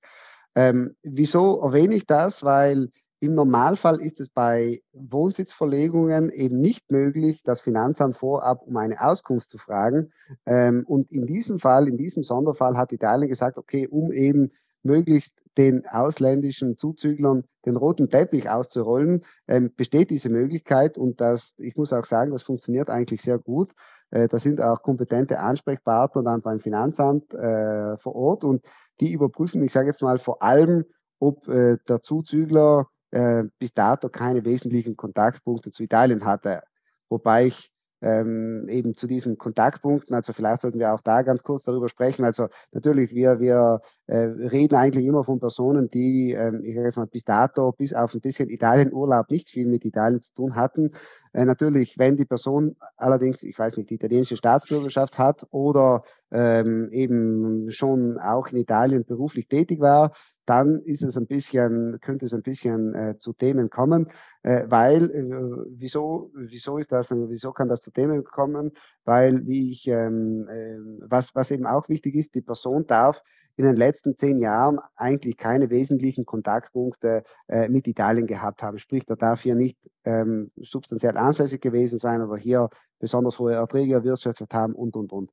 Ähm, wieso erwähne ich das? Weil im Normalfall ist es bei Wohnsitzverlegungen eben nicht möglich, das Finanzamt vorab um eine Auskunft zu fragen. Ähm, und in diesem Fall, in diesem Sonderfall hat Italien gesagt, okay, um eben möglichst den ausländischen Zuzüglern den roten Teppich auszurollen, ähm, besteht diese Möglichkeit und das, ich muss auch sagen, das funktioniert eigentlich sehr gut. Äh, da sind auch kompetente Ansprechpartner dann beim Finanzamt äh, vor Ort und die überprüfen, ich sage jetzt mal vor allem, ob äh, der Zuzügler äh, bis dato keine wesentlichen Kontaktpunkte zu Italien hatte. Wobei ich ähm, eben zu diesen Kontaktpunkten, also vielleicht sollten wir auch da ganz kurz darüber sprechen. Also natürlich, wir, wir äh, reden eigentlich immer von Personen, die, ähm, ich sage jetzt mal, bis dato, bis auf ein bisschen Italienurlaub nicht viel mit Italien zu tun hatten. Äh, natürlich, wenn die Person allerdings, ich weiß nicht, die italienische Staatsbürgerschaft hat oder ähm, eben schon auch in Italien beruflich tätig war, dann ist es ein bisschen, könnte es ein bisschen äh, zu Themen kommen, äh, weil äh, wieso, wieso ist das, wieso kann das zu Themen kommen? Weil wie ich, ähm, äh, was, was eben auch wichtig ist, die Person darf in den letzten zehn Jahren eigentlich keine wesentlichen Kontaktpunkte äh, mit Italien gehabt haben. Sprich, da darf hier nicht ähm, substanziell ansässig gewesen sein oder hier besonders hohe Erträge erwirtschaftet haben und, und, und.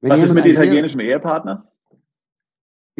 Wenn Was ist mit italienischem Ehepartner?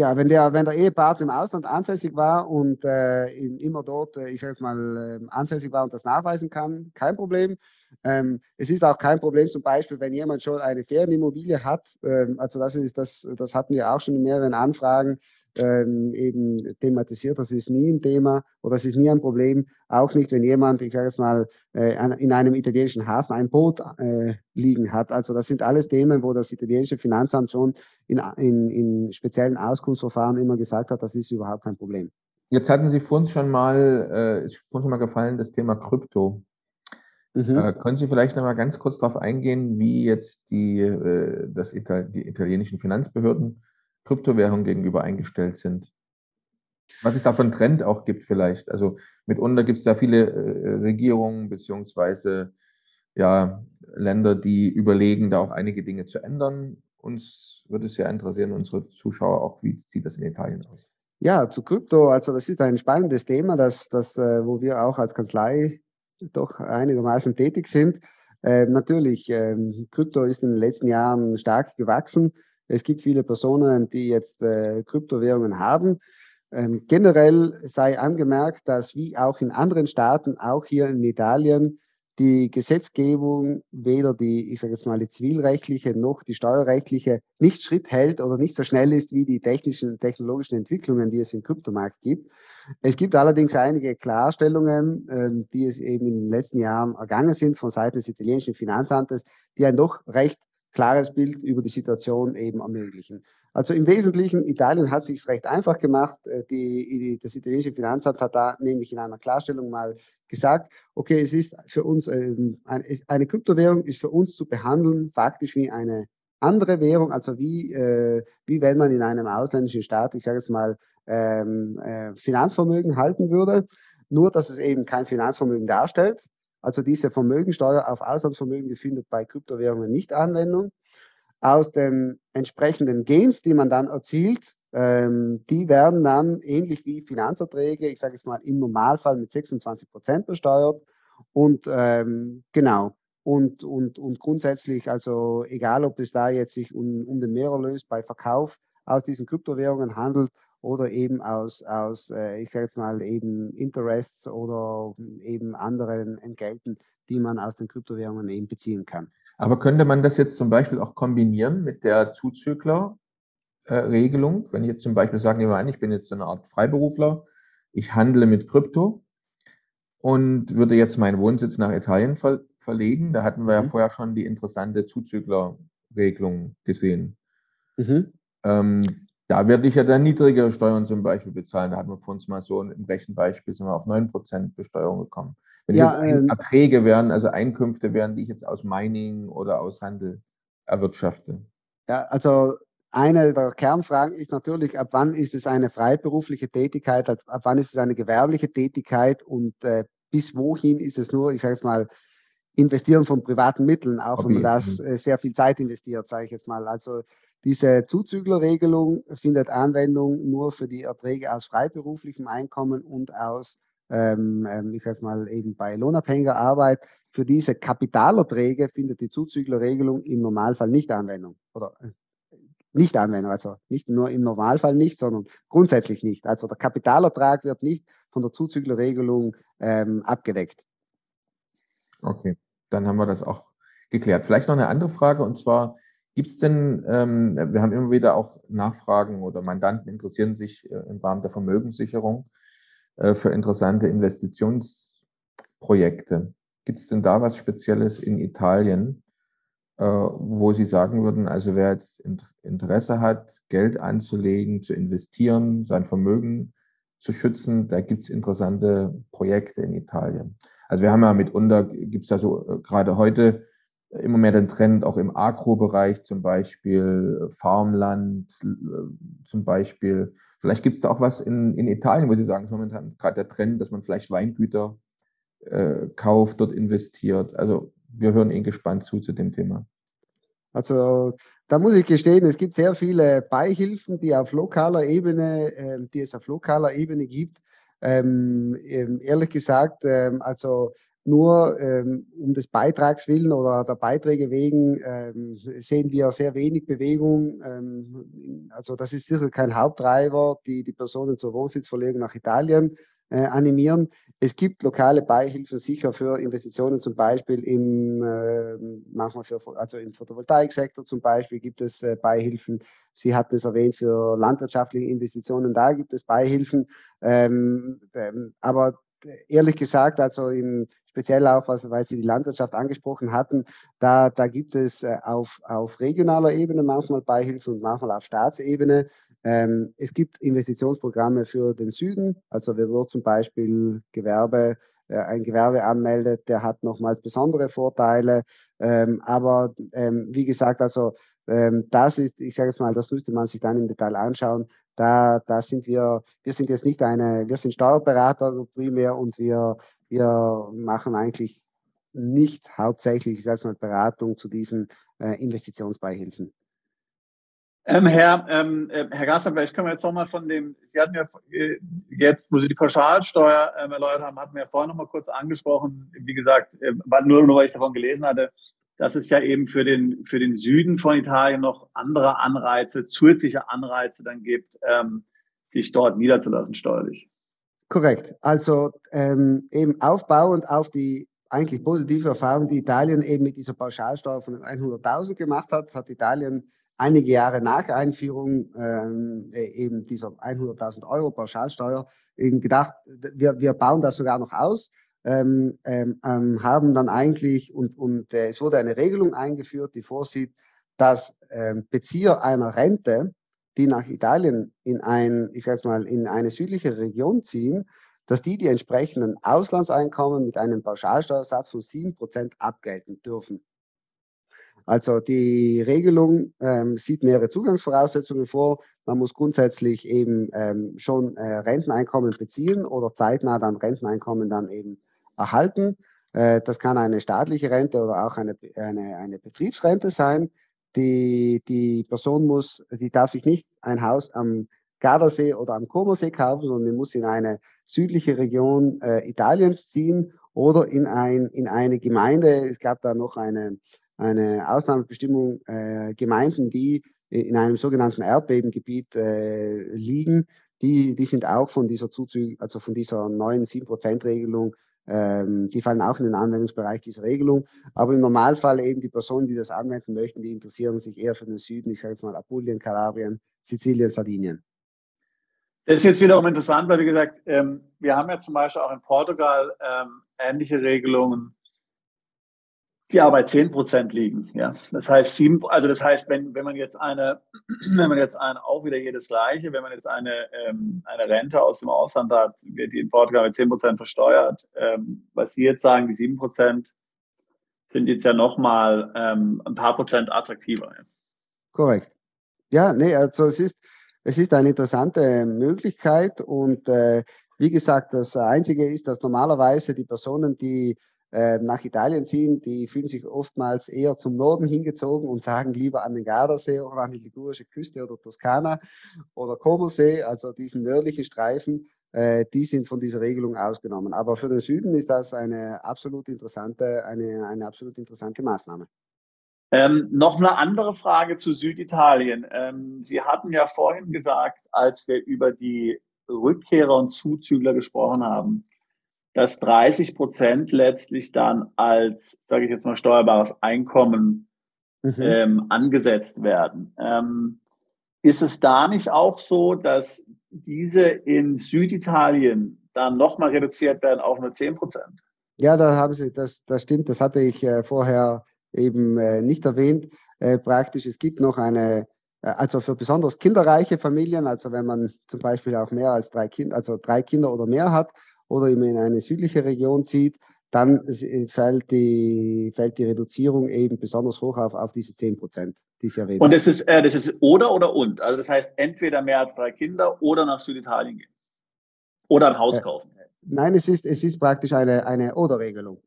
Ja, wenn der, wenn der Ehepartner im Ausland ansässig war und äh, immer dort, äh, ich sage jetzt mal, äh, ansässig war und das nachweisen kann, kein Problem. Ähm, es ist auch kein Problem, zum Beispiel, wenn jemand schon eine Ferienimmobilie hat, ähm, also das ist, das, das hatten wir auch schon in mehreren Anfragen, ähm, eben thematisiert. Das ist nie ein Thema oder das ist nie ein Problem. Auch nicht, wenn jemand, ich sage jetzt mal, äh, in einem italienischen Hafen ein Boot äh, liegen hat. Also das sind alles Themen, wo das italienische Finanzamt schon in, in, in speziellen Auskunftsverfahren immer gesagt hat, das ist überhaupt kein Problem. Jetzt hatten Sie vorhin schon mal, äh, ist vorhin schon mal gefallen, das Thema Krypto. Mhm. Äh, können Sie vielleicht noch mal ganz kurz darauf eingehen, wie jetzt die, äh, das Ital die italienischen Finanzbehörden Kryptowährungen gegenüber eingestellt sind. Was es da für einen Trend auch gibt vielleicht. Also mitunter gibt es da viele äh, Regierungen beziehungsweise ja, Länder, die überlegen, da auch einige Dinge zu ändern. Uns würde es sehr interessieren, unsere Zuschauer auch, wie sieht das in Italien aus? Ja, zu Krypto, also das ist ein spannendes Thema, das, das, äh, wo wir auch als Kanzlei doch einigermaßen tätig sind. Äh, natürlich, ähm, Krypto ist in den letzten Jahren stark gewachsen. Es gibt viele Personen, die jetzt äh, Kryptowährungen haben. Ähm, generell sei angemerkt, dass wie auch in anderen Staaten, auch hier in Italien, die Gesetzgebung weder die, ich sage jetzt mal, die zivilrechtliche noch die steuerrechtliche nicht Schritt hält oder nicht so schnell ist wie die technischen, technologischen Entwicklungen, die es im Kryptomarkt gibt. Es gibt allerdings einige Klarstellungen, ähm, die es eben in den letzten Jahren ergangen sind von Seiten des italienischen Finanzamtes, die ein doch recht klares Bild über die Situation eben ermöglichen. Also im Wesentlichen, Italien hat sich recht einfach gemacht. Äh, die, das italienische Finanzamt hat da nämlich in einer Klarstellung mal gesagt, okay, es ist für uns, ähm, eine, eine Kryptowährung ist für uns zu behandeln faktisch wie eine andere Währung, also wie, äh, wie wenn man in einem ausländischen Staat, ich sage jetzt mal, ähm, äh, Finanzvermögen halten würde, nur dass es eben kein Finanzvermögen darstellt. Also diese Vermögensteuer auf Auslandsvermögen, die findet bei Kryptowährungen nicht Anwendung. Aus den entsprechenden Gains, die man dann erzielt, ähm, die werden dann ähnlich wie Finanzerträge, ich sage jetzt mal im Normalfall mit 26 Prozent besteuert. Und ähm, genau, und, und, und grundsätzlich, also egal, ob es da jetzt sich um, um den Mehrerlös bei Verkauf aus diesen Kryptowährungen handelt oder eben aus, aus äh, ich sage jetzt mal, eben Interests oder eben anderen Entgelten, die man aus den Kryptowährungen eben beziehen kann. Aber könnte man das jetzt zum Beispiel auch kombinieren mit der Zuzüglerregelung? Äh, Wenn ich jetzt zum Beispiel sage, nehmen wir an, ich bin jetzt so eine Art Freiberufler, ich handle mit Krypto und würde jetzt meinen Wohnsitz nach Italien ver verlegen. Da hatten wir ja mhm. vorher schon die interessante Zuzüglerregelung gesehen. Mhm. Ähm, da werde ich ja dann niedrigere Steuern zum Beispiel bezahlen. Da hatten wir vor uns mal so im Rechenbeispiel sind wir auf 9% Besteuerung gekommen. Wenn ja, jetzt ähm, Erträge wären, also Einkünfte wären, die ich jetzt aus Mining oder aus Handel erwirtschafte. Ja, also eine der Kernfragen ist natürlich, ab wann ist es eine freiberufliche Tätigkeit, ab wann ist es eine gewerbliche Tätigkeit und äh, bis wohin ist es nur, ich sage jetzt mal, Investieren von privaten Mitteln, auch Hobby. wenn man das äh, sehr viel Zeit investiert, sage ich jetzt mal. Also diese Zuzüglerregelung findet Anwendung nur für die Erträge aus freiberuflichem Einkommen und aus, ähm, ähm ich sage mal eben bei lohnabhängiger Arbeit. Für diese Kapitalerträge findet die Zuzüglerregelung im Normalfall nicht Anwendung oder äh, nicht Anwendung, also nicht nur im Normalfall nicht, sondern grundsätzlich nicht. Also der Kapitalertrag wird nicht von der Zuzüglerregelung ähm, abgedeckt. Okay, dann haben wir das auch geklärt. Vielleicht noch eine andere Frage und zwar, Gibt es denn, ähm, wir haben immer wieder auch Nachfragen oder Mandanten interessieren sich äh, im Rahmen der Vermögenssicherung äh, für interessante Investitionsprojekte. Gibt es denn da was Spezielles in Italien, äh, wo Sie sagen würden, also wer jetzt Interesse hat, Geld anzulegen, zu investieren, sein Vermögen zu schützen, da gibt es interessante Projekte in Italien. Also wir haben ja mitunter, gibt es ja so äh, gerade heute immer mehr den Trend auch im Agro-Bereich, zum Beispiel äh, Farmland, äh, zum Beispiel. Vielleicht gibt es da auch was in, in Italien, wo Sie sagen, ist momentan gerade der Trend, dass man vielleicht Weingüter äh, kauft, dort investiert. Also wir hören Ihnen gespannt zu zu dem Thema. Also da muss ich gestehen, es gibt sehr viele Beihilfen, die auf lokaler Ebene, äh, die es auf lokaler Ebene gibt. Ähm, ähm ehrlich gesagt, ähm, also nur ähm, um des Beitrags willen oder der Beiträge wegen ähm, sehen wir sehr wenig Bewegung. Ähm, also das ist sicher kein Haupttreiber, die die Personen zur Wohnsitzverlegung nach Italien äh, animieren. Es gibt lokale Beihilfen sicher für Investitionen, zum Beispiel im, äh, manchmal für, also im Photovoltaiksektor zum Beispiel gibt es äh, Beihilfen. Sie hatten es erwähnt, für landwirtschaftliche Investitionen, da gibt es Beihilfen. Ähm, ähm, aber ehrlich gesagt, also im, speziell auch, was, weil Sie die Landwirtschaft angesprochen hatten, da, da gibt es äh, auf, auf regionaler Ebene manchmal Beihilfen und manchmal auf Staatsebene. Ähm, es gibt Investitionsprogramme für den Süden, also wer dort zum Beispiel Gewerbe, äh, ein Gewerbe anmeldet, der hat nochmals besondere Vorteile. Ähm, aber ähm, wie gesagt, also ähm, das ist, ich sage jetzt mal, das müsste man sich dann im Detail anschauen. Da, da sind wir, wir sind jetzt nicht eine, wir sind Steuerberater primär und wir, wir machen eigentlich nicht hauptsächlich, ich sage mal, Beratung zu diesen äh, Investitionsbeihilfen. Ähm, Herr, ähm, äh, Herr Gasser, vielleicht können wir jetzt nochmal von dem, Sie hatten ja äh, jetzt, wo Sie die Pauschalsteuer ähm, erläutert haben, hatten wir ja vorhin nochmal kurz angesprochen, wie gesagt, äh, nur, nur weil ich davon gelesen hatte, dass es ja eben für den, für den Süden von Italien noch andere Anreize, zusätzliche Anreize dann gibt, ähm, sich dort niederzulassen steuerlich. Korrekt. Also ähm, eben aufbauend auf die eigentlich positive Erfahrung, die Italien eben mit dieser Pauschalsteuer von 100.000 gemacht hat, hat Italien einige Jahre nach Einführung ähm, e, eben dieser 100.000 Euro Pauschalsteuer eben gedacht, wir, wir bauen das sogar noch aus, ähm, ähm, ähm haben dann eigentlich und, und äh, es wurde eine Regelung eingeführt, die vorsieht, dass ähm, Bezieher einer Rente, die nach Italien in ein, ich sag's mal, in eine südliche Region ziehen, dass die die entsprechenden Auslandseinkommen mit einem Pauschalsteuersatz von 7% abgelten dürfen. Also die Regelung ähm, sieht mehrere Zugangsvoraussetzungen vor. Man muss grundsätzlich eben ähm, schon äh, Renteneinkommen beziehen oder zeitnah dann Renteneinkommen dann eben erhalten. Äh, das kann eine staatliche Rente oder auch eine, eine, eine Betriebsrente sein. Die, die Person muss, die darf sich nicht ein Haus am Gardasee oder am Comosee kaufen, sondern die muss in eine südliche Region äh, Italiens ziehen oder in, ein, in eine Gemeinde. Es gab da noch eine, eine Ausnahmebestimmung, äh, Gemeinden, die in einem sogenannten Erdbebengebiet äh, liegen, die, die sind auch von dieser Zuzug, also von dieser neuen 7%-Regelung ähm, die fallen auch in den Anwendungsbereich dieser Regelung. Aber im Normalfall eben die Personen, die das anwenden möchten, die interessieren sich eher für den Süden, ich sage jetzt mal Apulien, Kalabrien, Sizilien, Sardinien. Das ist jetzt wiederum interessant, weil wie gesagt, ähm, wir haben ja zum Beispiel auch in Portugal ähm, ähnliche Regelungen die aber bei 10 Prozent liegen. Ja? Das heißt, sieben, also das heißt, wenn, wenn man jetzt eine, *clears throat* wenn man jetzt eine, auch wieder hier das Gleiche, wenn man jetzt eine, ähm, eine Rente aus dem Ausland hat, wird die in Portugal mit 10 Prozent versteuert. Ähm, was Sie jetzt sagen, die 7 Prozent sind jetzt ja nochmal ähm, ein paar Prozent attraktiver. Ja? Korrekt. Ja, nee, also es ist, es ist eine interessante Möglichkeit und äh, wie gesagt, das Einzige ist, dass normalerweise die Personen, die nach Italien ziehen, die fühlen sich oftmals eher zum Norden hingezogen und sagen lieber an den Gardasee oder an die ligurische Küste oder Toskana oder Comosee, also diesen nördlichen Streifen, äh, die sind von dieser Regelung ausgenommen. Aber für den Süden ist das eine absolut interessante, eine, eine absolut interessante Maßnahme. Ähm, noch eine andere Frage zu Süditalien. Ähm, Sie hatten ja vorhin gesagt, als wir über die Rückkehrer und Zuzügler gesprochen haben, dass 30 Prozent letztlich dann als, sage ich jetzt mal, steuerbares Einkommen mhm. ähm, angesetzt werden. Ähm, ist es da nicht auch so, dass diese in Süditalien dann nochmal reduziert werden auf nur 10 Prozent? Ja, da haben Sie, das, das stimmt, das hatte ich äh, vorher eben äh, nicht erwähnt. Äh, praktisch, es gibt noch eine, äh, also für besonders kinderreiche Familien, also wenn man zum Beispiel auch mehr als drei Kinder, also drei Kinder oder mehr hat, oder eben in eine südliche Region zieht, dann äh, fällt die, fällt die Reduzierung eben besonders hoch auf, auf diese 10 Prozent, Und das ist, äh, das ist oder oder und. Also das heißt entweder mehr als drei Kinder oder nach Süditalien gehen. Oder ein Haus äh, kaufen. Nein, es ist, es ist praktisch eine, eine Oder-Regelung.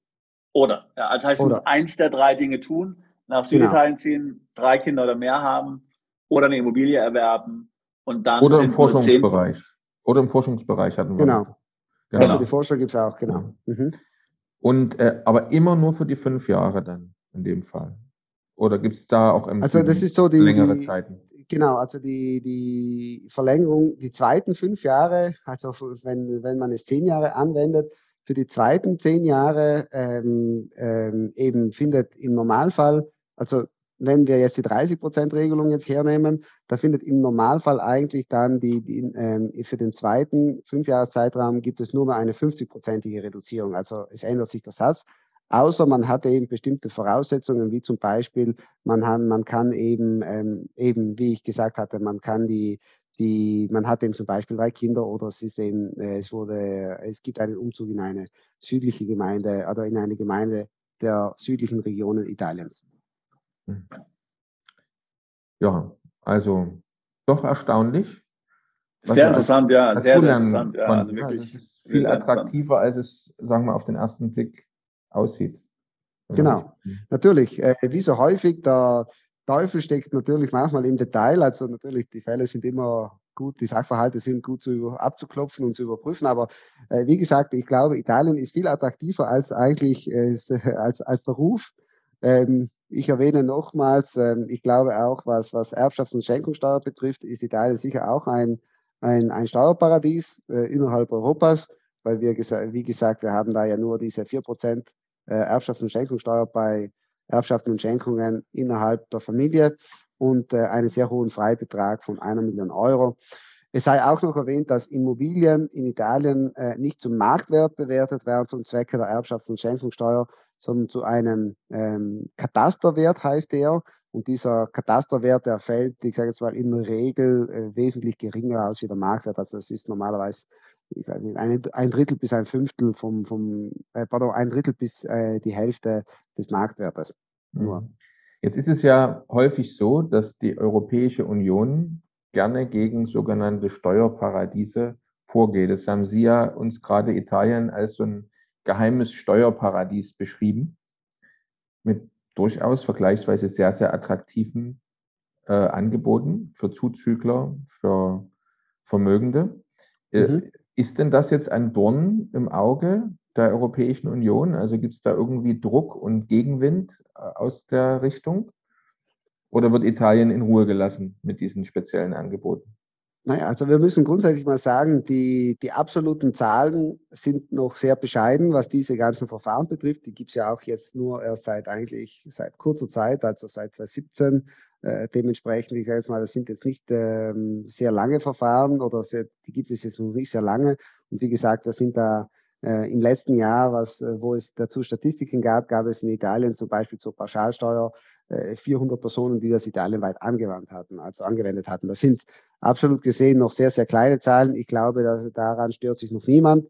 Oder. Ja, also heißt, oder. eins der drei Dinge tun, nach genau. Süditalien genau. ziehen, drei Kinder oder mehr haben oder eine Immobilie erwerben und dann. Oder im Forschungsbereich. Oder im Forschungsbereich hatten wir. Genau. Genau. Also die Forscher gibt es auch, genau. Mhm. Und äh, aber immer nur für die fünf Jahre dann in dem Fall. Oder gibt es da auch im also das ist so die, längere die, Zeiten? Genau, also die, die Verlängerung, die zweiten fünf Jahre, also wenn, wenn man es zehn Jahre anwendet, für die zweiten zehn Jahre ähm, ähm, eben findet im Normalfall, also wenn wir jetzt die 30%-Regelung jetzt hernehmen, da findet im Normalfall eigentlich dann die, die ähm, für den zweiten Fünfjahreszeitraum gibt es nur mal eine 50-prozentige Reduzierung. Also es ändert sich der Satz. Außer man hat eben bestimmte Voraussetzungen, wie zum Beispiel, man, hat, man kann eben, ähm, eben, wie ich gesagt hatte, man kann die, die, man hat eben zum Beispiel drei Kinder oder es ist eben, äh, es wurde, es gibt einen Umzug in eine südliche Gemeinde oder in eine Gemeinde der südlichen Regionen Italiens. Hm. Ja, also doch erstaunlich. Sehr interessant, ja. Sehr, sehr interessant, ja. Also wirklich also es ist viel attraktiver, als es, sagen wir, auf den ersten Blick aussieht. Genau, natürlich. Äh, wie so häufig, der Teufel steckt natürlich manchmal im Detail. Also natürlich, die Fälle sind immer gut, die Sachverhalte sind gut zu, abzuklopfen und zu überprüfen. Aber äh, wie gesagt, ich glaube, Italien ist viel attraktiver als eigentlich äh, *laughs* als, als der Ruf. Ähm, ich erwähne nochmals, ähm, ich glaube auch, was, was Erbschafts- und Schenkungssteuer betrifft, ist Italien sicher auch ein, ein, ein Steuerparadies äh, innerhalb Europas, weil wir, wie gesagt, wir haben da ja nur diese 4% äh, Erbschafts- und Schenkungssteuer bei Erbschaften und Schenkungen innerhalb der Familie und äh, einen sehr hohen Freibetrag von einer Million Euro. Es sei auch noch erwähnt, dass Immobilien in Italien äh, nicht zum Marktwert bewertet werden zum Zwecke der Erbschafts- und Schenkungssteuer, sondern zu einem ähm, Katasterwert heißt der. Und dieser Katasterwert, der fällt, ich sage jetzt mal, in der Regel äh, wesentlich geringer aus wie der Marktwert. Also das ist normalerweise ich weiß nicht, ein, ein Drittel bis ein Fünftel vom, vom äh, pardon, ein Drittel bis äh, die Hälfte des Marktwertes. Nur. Mhm. Jetzt ist es ja häufig so, dass die Europäische Union gerne gegen sogenannte Steuerparadiese vorgeht. Das haben Sie ja uns gerade Italien als so ein geheimes Steuerparadies beschrieben, mit durchaus vergleichsweise sehr, sehr attraktiven äh, Angeboten für Zuzügler, für Vermögende. Äh, mhm. Ist denn das jetzt ein Dorn im Auge der Europäischen Union? Also gibt es da irgendwie Druck und Gegenwind äh, aus der Richtung? Oder wird Italien in Ruhe gelassen mit diesen speziellen Angeboten? Naja, also wir müssen grundsätzlich mal sagen, die, die absoluten Zahlen sind noch sehr bescheiden, was diese ganzen Verfahren betrifft. Die gibt es ja auch jetzt nur erst seit eigentlich seit kurzer Zeit, also seit 2017. Äh, dementsprechend, ich sage jetzt mal, das sind jetzt nicht ähm, sehr lange Verfahren oder sehr, die gibt es jetzt noch nicht sehr lange. Und wie gesagt, wir sind da äh, im letzten Jahr, was, äh, wo es dazu Statistiken gab, gab es in Italien zum Beispiel zur Pauschalsteuer 400 äh, Personen, die das italienweit angewandt hatten, also angewendet hatten. Das sind absolut gesehen noch sehr, sehr kleine Zahlen. Ich glaube, daran stört sich noch niemand.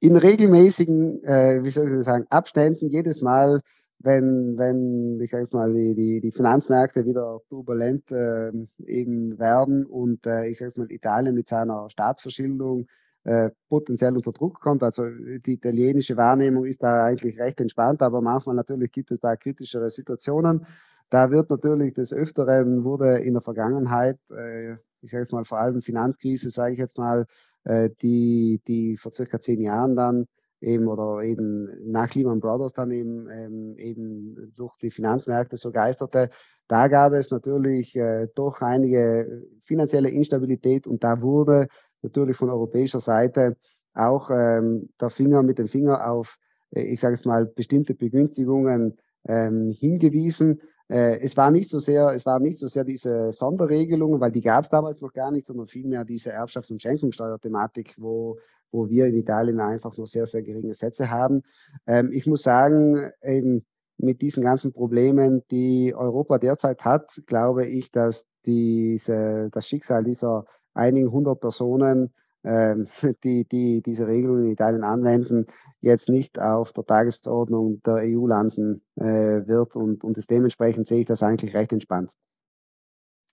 In regelmäßigen, äh, wie soll ich sagen, Abständen, jedes Mal, wenn, wenn ich sage jetzt mal, die, die, die Finanzmärkte wieder turbulent äh, eben werden und äh, ich sage jetzt mal, Italien mit seiner Staatsverschuldung äh, potenziell unter Druck kommt. Also die italienische Wahrnehmung ist da eigentlich recht entspannt, aber manchmal natürlich gibt es da kritischere Situationen. Da wird natürlich des Öfteren wurde in der Vergangenheit, äh, ich sage jetzt mal vor allem Finanzkrise, sage ich jetzt mal, äh, die, die vor circa zehn Jahren dann eben oder eben nach Lehman Brothers dann eben, ähm, eben durch die Finanzmärkte so geisterte, da gab es natürlich äh, doch einige finanzielle Instabilität und da wurde natürlich von europäischer Seite auch ähm, der Finger mit dem Finger auf, äh, ich sage es mal, bestimmte Begünstigungen ähm, hingewiesen. Äh, es war nicht so sehr, es war nicht so sehr diese Sonderregelungen, weil die gab es damals noch gar nicht, sondern vielmehr diese Erbschafts- und Schenkungssteuerthematik, wo, wo wir in Italien einfach nur sehr, sehr geringe Sätze haben. Ähm, ich muss sagen, eben mit diesen ganzen Problemen, die Europa derzeit hat, glaube ich, dass diese, das Schicksal dieser einigen hundert Personen, ähm, *laughs* die, die diese Regelungen in Italien anwenden, jetzt nicht auf der Tagesordnung der EU landen äh, wird. Und, und dementsprechend sehe ich das eigentlich recht entspannt.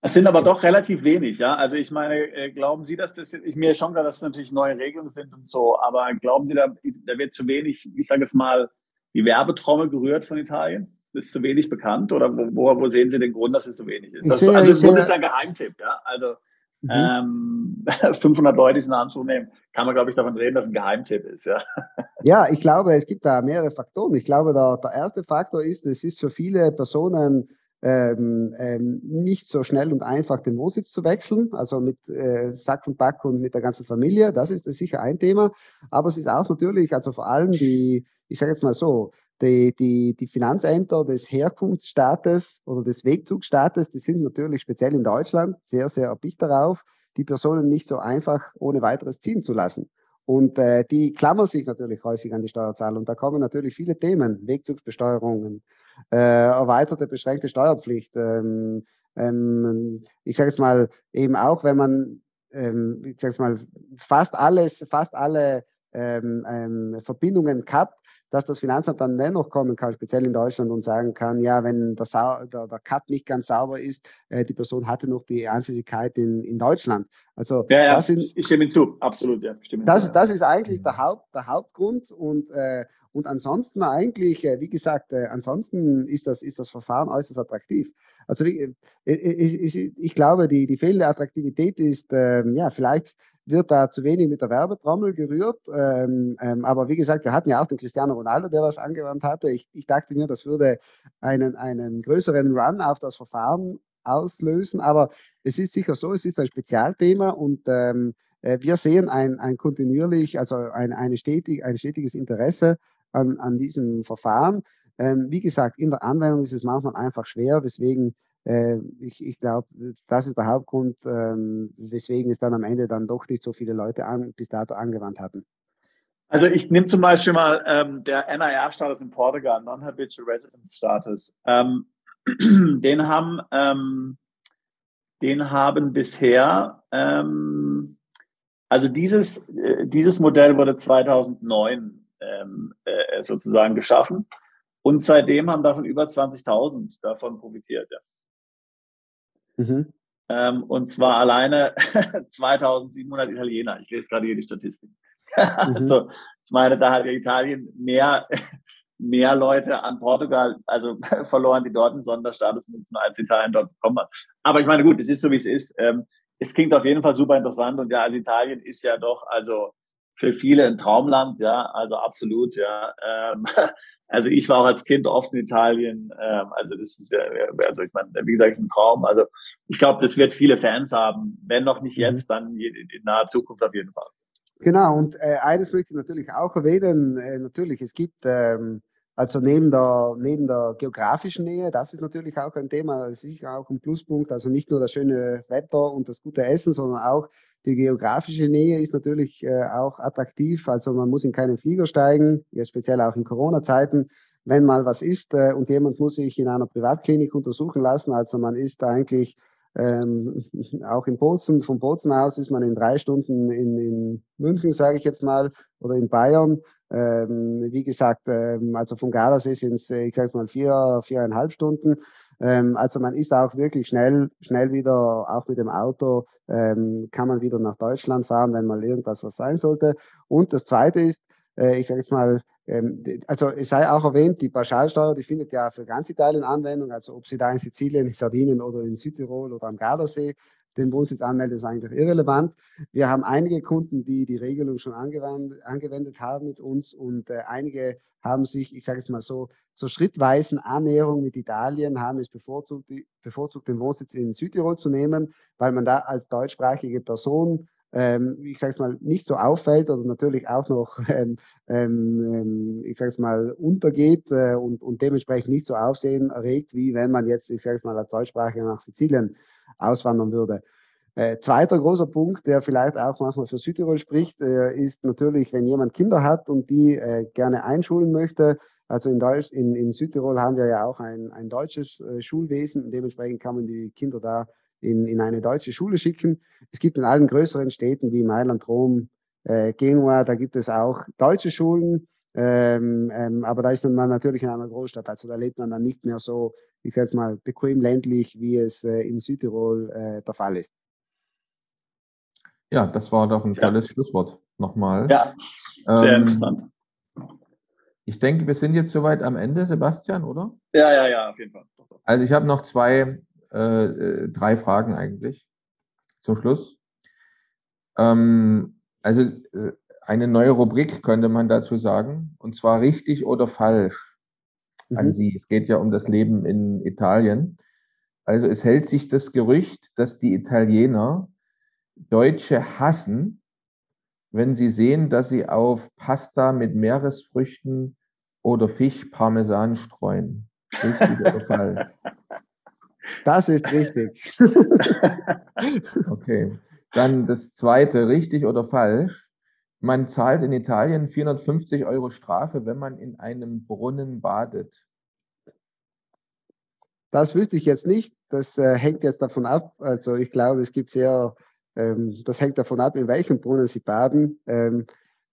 Es sind aber doch relativ wenig, ja. Also ich meine, äh, glauben Sie, dass das, ich mir schon klar, dass es natürlich neue Regelungen sind und so, aber glauben Sie, da, da wird zu wenig, ich sage jetzt mal, die Werbetrommel gerührt von Italien? Das ist zu wenig bekannt oder wo, wo sehen Sie den Grund, dass es so wenig ist? Das, also im Grunde ist ein Geheimtipp, ja. Also Mhm. Ähm, *laughs* 500 Leute in Anspruch nehmen, kann man, glaube ich, davon reden, dass ein Geheimtipp ist. Ja. *laughs* ja, ich glaube, es gibt da mehrere Faktoren. Ich glaube, der, der erste Faktor ist, es ist für viele Personen ähm, ähm, nicht so schnell und einfach den Wohnsitz zu wechseln, also mit äh, Sack und Back und mit der ganzen Familie. Das ist sicher ein Thema. Aber es ist auch natürlich, also vor allem die, ich sage jetzt mal so, die, die, die Finanzämter des Herkunftsstaates oder des Wegzugsstaates, die sind natürlich speziell in Deutschland sehr, sehr erpicht darauf, die Personen nicht so einfach ohne weiteres ziehen zu lassen. Und äh, die klammern sich natürlich häufig an die Steuerzahler. Und da kommen natürlich viele Themen, Wegzugsbesteuerungen, äh, erweiterte beschränkte Steuerpflicht. Ähm, ähm, ich sage jetzt mal, eben auch, wenn man, ähm, ich sage jetzt mal, fast alles, fast alle ähm, ähm, Verbindungen gehabt, dass das Finanzamt dann dennoch kommen kann, speziell in Deutschland, und sagen kann, ja, wenn der, Sau der, der Cut nicht ganz sauber ist, äh, die Person hatte noch die Ansässigkeit in, in Deutschland. Also ja, ja, sind, ich stimme hinzu, absolut, ja. Stimme das, hinzu, das ist eigentlich der, Haupt, der Hauptgrund und äh, und ansonsten eigentlich, äh, wie gesagt, äh, ansonsten ist das, ist das Verfahren äußerst attraktiv. Also ich, äh, ich, ich, ich glaube, die, die fehlende Attraktivität ist, ähm, ja, vielleicht wird da zu wenig mit der Werbetrommel gerührt. Ähm, ähm, aber wie gesagt, wir hatten ja auch den Cristiano Ronaldo, der das angewandt hatte. Ich, ich dachte mir, das würde einen, einen größeren Run auf das Verfahren auslösen. Aber es ist sicher so, es ist ein Spezialthema und ähm, äh, wir sehen ein, ein kontinuierlich, also ein, eine stetig, ein stetiges Interesse an, an diesem Verfahren. Ähm, wie gesagt, in der Anwendung ist es manchmal einfach schwer, weswegen ich, ich glaube, das ist der Hauptgrund, ähm, weswegen es dann am Ende dann doch nicht so viele Leute an, bis dato angewandt hatten. Also ich nehme zum Beispiel mal ähm, der NIR-Status in Portugal, Non-Habitual Residence Status. Ähm, *clears throat* den haben, ähm, den haben bisher, ähm, also dieses, äh, dieses Modell wurde 2009 ähm, äh, sozusagen geschaffen und seitdem haben davon über 20.000 davon profitiert. Ja. Mhm. Ähm, und zwar alleine *laughs* 2700 Italiener. Ich lese gerade hier die Statistik. *laughs* Mhm. also, ich meine, da hat Italien mehr, *laughs* mehr Leute an Portugal, also verloren, die dort einen Sonderstatus nutzen, als Italien dort bekommen hat. Aber ich meine, gut, es ist so, wie es ist. Ähm, es klingt auf jeden Fall super interessant und ja, also Italien ist ja doch, also für viele ein Traumland, ja, also absolut, ja. Ähm, also ich war auch als Kind oft in Italien. Ähm, also das ist ja, also ich meine, wie gesagt, ist ein Traum. Also ich glaube, das wird viele Fans haben. Wenn noch nicht mhm. jetzt, dann in naher Zukunft auf jeden Fall. Genau, und äh, eines möchte ich natürlich auch erwähnen. Äh, natürlich, es gibt ähm, also neben der, neben der geografischen Nähe, das ist natürlich auch ein Thema, sicher auch ein Pluspunkt. Also nicht nur das schöne Wetter und das gute Essen, sondern auch die geografische Nähe ist natürlich äh, auch attraktiv. Also man muss in keinen Flieger steigen, jetzt speziell auch in Corona-Zeiten. Wenn mal was ist äh, und jemand muss sich in einer Privatklinik untersuchen lassen, also man ist eigentlich ähm, *laughs* auch in Bozen, vom Bozen aus ist man in drei Stunden in, in München, sage ich jetzt mal, oder in Bayern. Ähm, wie gesagt, ähm, also von Gardasee sind es, ich sage mal, vier, viereinhalb Stunden. Ähm, also man ist auch wirklich schnell, schnell wieder, auch mit dem Auto, ähm, kann man wieder nach Deutschland fahren, wenn mal irgendwas was sein sollte. Und das Zweite ist, äh, ich sage jetzt mal, ähm, also es sei auch erwähnt, die Pauschalsteuer, die findet ja für ganz Italien Anwendung, also ob sie da in Sizilien, in Sardinien oder in Südtirol oder am Gardasee den Wohnsitz anmelden, ist eigentlich irrelevant. Wir haben einige Kunden, die die Regelung schon angewendet, angewendet haben mit uns und äh, einige haben sich, ich sage es mal so, zur schrittweisen Annäherung mit Italien haben es bevorzugt, bevorzugt, den Wohnsitz in Südtirol zu nehmen, weil man da als deutschsprachige Person ähm, ich sage es mal, nicht so auffällt oder natürlich auch noch, *laughs* ähm, ähm, ich sage es mal, untergeht äh, und, und dementsprechend nicht so Aufsehen erregt, wie wenn man jetzt, ich sage es mal, als Deutschsprachiger nach Sizilien auswandern würde. Äh, zweiter großer Punkt, der vielleicht auch manchmal für Südtirol spricht, äh, ist natürlich, wenn jemand Kinder hat und die äh, gerne einschulen möchte. Also in, Deutsch, in, in Südtirol haben wir ja auch ein, ein deutsches äh, Schulwesen dementsprechend kann man die Kinder da in, in eine deutsche Schule schicken. Es gibt in allen größeren Städten wie Mailand, Rom, äh, Genua, da gibt es auch deutsche Schulen. Ähm, ähm, aber da ist man natürlich in einer Großstadt, also da lebt man dann nicht mehr so, ich sage jetzt mal, bequem ländlich, wie es äh, in Südtirol äh, der Fall ist. Ja, das war doch ein ja. tolles Schlusswort nochmal. Ja, sehr ähm, interessant. Ich denke, wir sind jetzt soweit am Ende, Sebastian, oder? Ja, ja, ja, auf jeden Fall. Also ich habe noch zwei, äh, äh, drei Fragen eigentlich zum Schluss. Ähm, also äh, eine neue Rubrik könnte man dazu sagen, und zwar richtig oder falsch mhm. an Sie. Es geht ja um das Leben in Italien. Also es hält sich das Gerücht, dass die Italiener Deutsche hassen, wenn sie sehen, dass sie auf Pasta mit Meeresfrüchten oder Fisch Parmesan streuen. Richtig *laughs* oder falsch? Das ist richtig. *laughs* okay. Dann das zweite, richtig oder falsch? Man zahlt in Italien 450 Euro Strafe, wenn man in einem Brunnen badet. Das wüsste ich jetzt nicht. Das äh, hängt jetzt davon ab. Also ich glaube, es gibt sehr ähm, das hängt davon ab, in welchem Brunnen Sie baden. Ähm,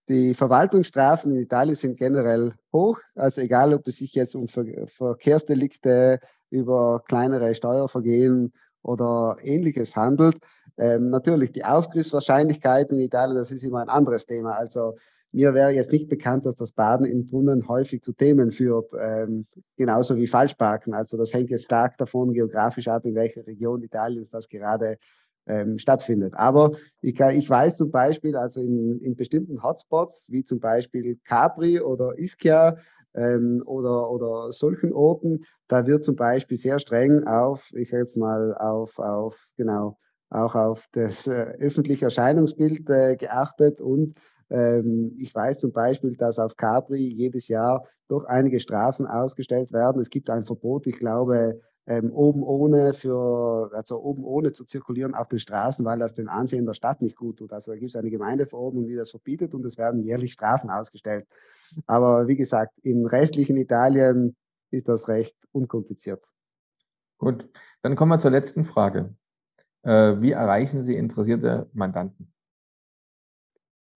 die Verwaltungsstrafen in Italien sind generell hoch. Also egal, ob es sich jetzt um Ver Verkehrsdelikte über kleinere Steuervergehen oder ähnliches handelt. Ähm, natürlich die Aufgriffswahrscheinlichkeit in Italien, das ist immer ein anderes Thema. Also mir wäre jetzt nicht bekannt, dass das Baden in Brunnen häufig zu Themen führt, ähm, genauso wie Falschparken. Also das hängt jetzt stark davon geografisch ab, in welcher Region Italiens das gerade ähm, stattfindet. Aber ich, ich weiß zum Beispiel, also in, in bestimmten Hotspots, wie zum Beispiel Capri oder Ischia, ähm, oder, oder solchen Orten. Da wird zum Beispiel sehr streng auf, ich sage jetzt mal, auf, auf genau, auch auf das äh, öffentliche Erscheinungsbild äh, geachtet und ähm, ich weiß zum Beispiel, dass auf Capri jedes Jahr doch einige Strafen ausgestellt werden. Es gibt ein Verbot, ich glaube, ähm, oben ohne für, also oben ohne zu zirkulieren auf den Straßen, weil das den Ansehen der Stadt nicht gut tut. Also da gibt es eine Gemeindeverordnung, die das verbietet und es werden jährlich Strafen ausgestellt. Aber wie gesagt, im restlichen Italien ist das recht unkompliziert. Gut, dann kommen wir zur letzten Frage. Äh, wie erreichen Sie interessierte Mandanten?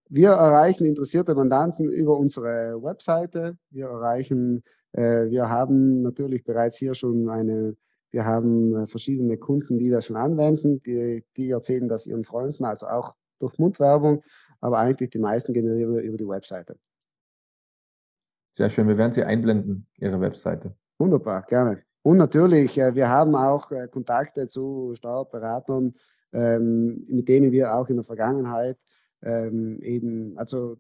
Wir erreichen interessierte Mandanten über unsere Webseite. Wir erreichen äh, wir haben natürlich bereits hier schon eine, wir haben äh, verschiedene Kunden, die das schon anwenden, die, die erzählen das ihren Freunden, also auch durch Mundwerbung, aber eigentlich die meisten generieren wir über die Webseite. Sehr schön, wir werden Sie einblenden, Ihre Webseite. Wunderbar, gerne. Und natürlich, äh, wir haben auch Kontakte zu Steuerberatern, ähm, mit denen wir auch in der Vergangenheit ähm, eben also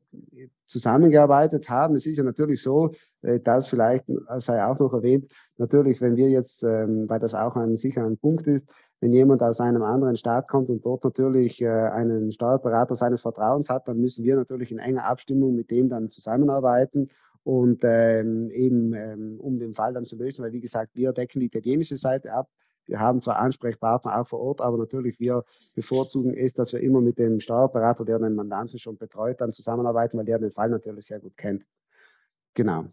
zusammengearbeitet haben. Es ist ja natürlich so, äh, das vielleicht sei auch noch erwähnt, natürlich, wenn wir jetzt, ähm, weil das auch ein sicher Punkt ist, wenn jemand aus einem anderen Staat kommt und dort natürlich äh, einen Steuerberater seines Vertrauens hat, dann müssen wir natürlich in enger Abstimmung mit dem dann zusammenarbeiten und ähm, eben ähm, um den Fall dann zu lösen, weil wie gesagt, wir decken die italienische Seite ab, wir haben zwar Ansprechpartner auch vor Ort, aber natürlich wir bevorzugen es, dass wir immer mit dem Steuerberater, der den Mandanten schon betreut, dann zusammenarbeiten, weil der den Fall natürlich sehr gut kennt. Genau.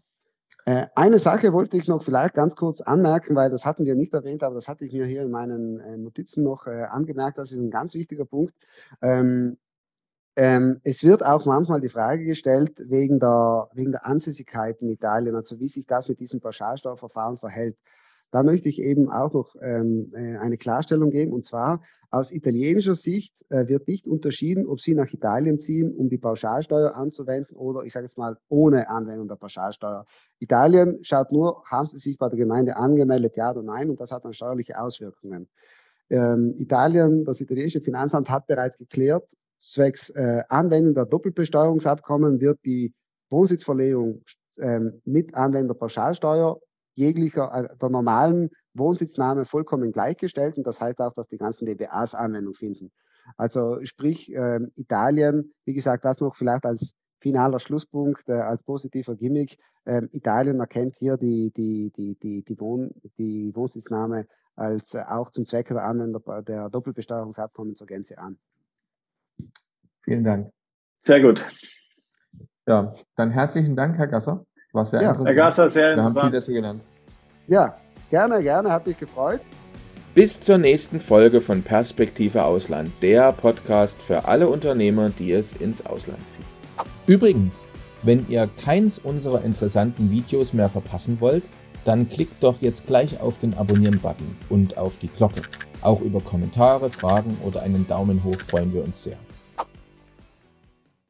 Äh, eine Sache wollte ich noch vielleicht ganz kurz anmerken, weil das hatten wir nicht erwähnt, aber das hatte ich mir hier in meinen äh, Notizen noch äh, angemerkt. Das ist ein ganz wichtiger Punkt. Ähm, ähm, es wird auch manchmal die Frage gestellt wegen der, wegen der Ansässigkeit in Italien, also wie sich das mit diesem Pauschalsteuerverfahren verhält. Da möchte ich eben auch noch ähm, äh, eine Klarstellung geben. Und zwar aus italienischer Sicht äh, wird nicht unterschieden, ob Sie nach Italien ziehen, um die Pauschalsteuer anzuwenden oder ich sage jetzt mal ohne Anwendung der Pauschalsteuer. Italien schaut nur, haben Sie sich bei der Gemeinde angemeldet, ja oder nein, und das hat dann steuerliche Auswirkungen. Ähm, Italien, das italienische Finanzamt hat bereits geklärt, zwecks äh, Anwendung der Doppelbesteuerungsabkommen wird die Wohnsitzverlegung ähm, mit Anwender Pauschalsteuer jeglicher äh, der normalen Wohnsitznahme vollkommen gleichgestellt und das heißt auch, dass die ganzen DBAs Anwendung finden. Also sprich äh, Italien, wie gesagt, das noch vielleicht als finaler Schlusspunkt, äh, als positiver Gimmick. Äh, Italien erkennt hier die, die, die, die, die, Wohn, die Wohnsitznahme als äh, auch zum Zwecke der Anwender der Doppelbesteuerungsabkommen zur Gänze an. Vielen Dank. Sehr gut. Ja, dann herzlichen Dank, Herr Gasser. War sehr ja. interessant. Herr Gasser, sehr interessant. Wir haben viel dazu gelernt. Ja, gerne, gerne, hat mich gefreut. Bis zur nächsten Folge von Perspektive Ausland, der Podcast für alle Unternehmer, die es ins Ausland ziehen. Übrigens, wenn ihr keins unserer interessanten Videos mehr verpassen wollt, dann klickt doch jetzt gleich auf den Abonnieren-Button und auf die Glocke. Auch über Kommentare, Fragen oder einen Daumen hoch freuen wir uns sehr.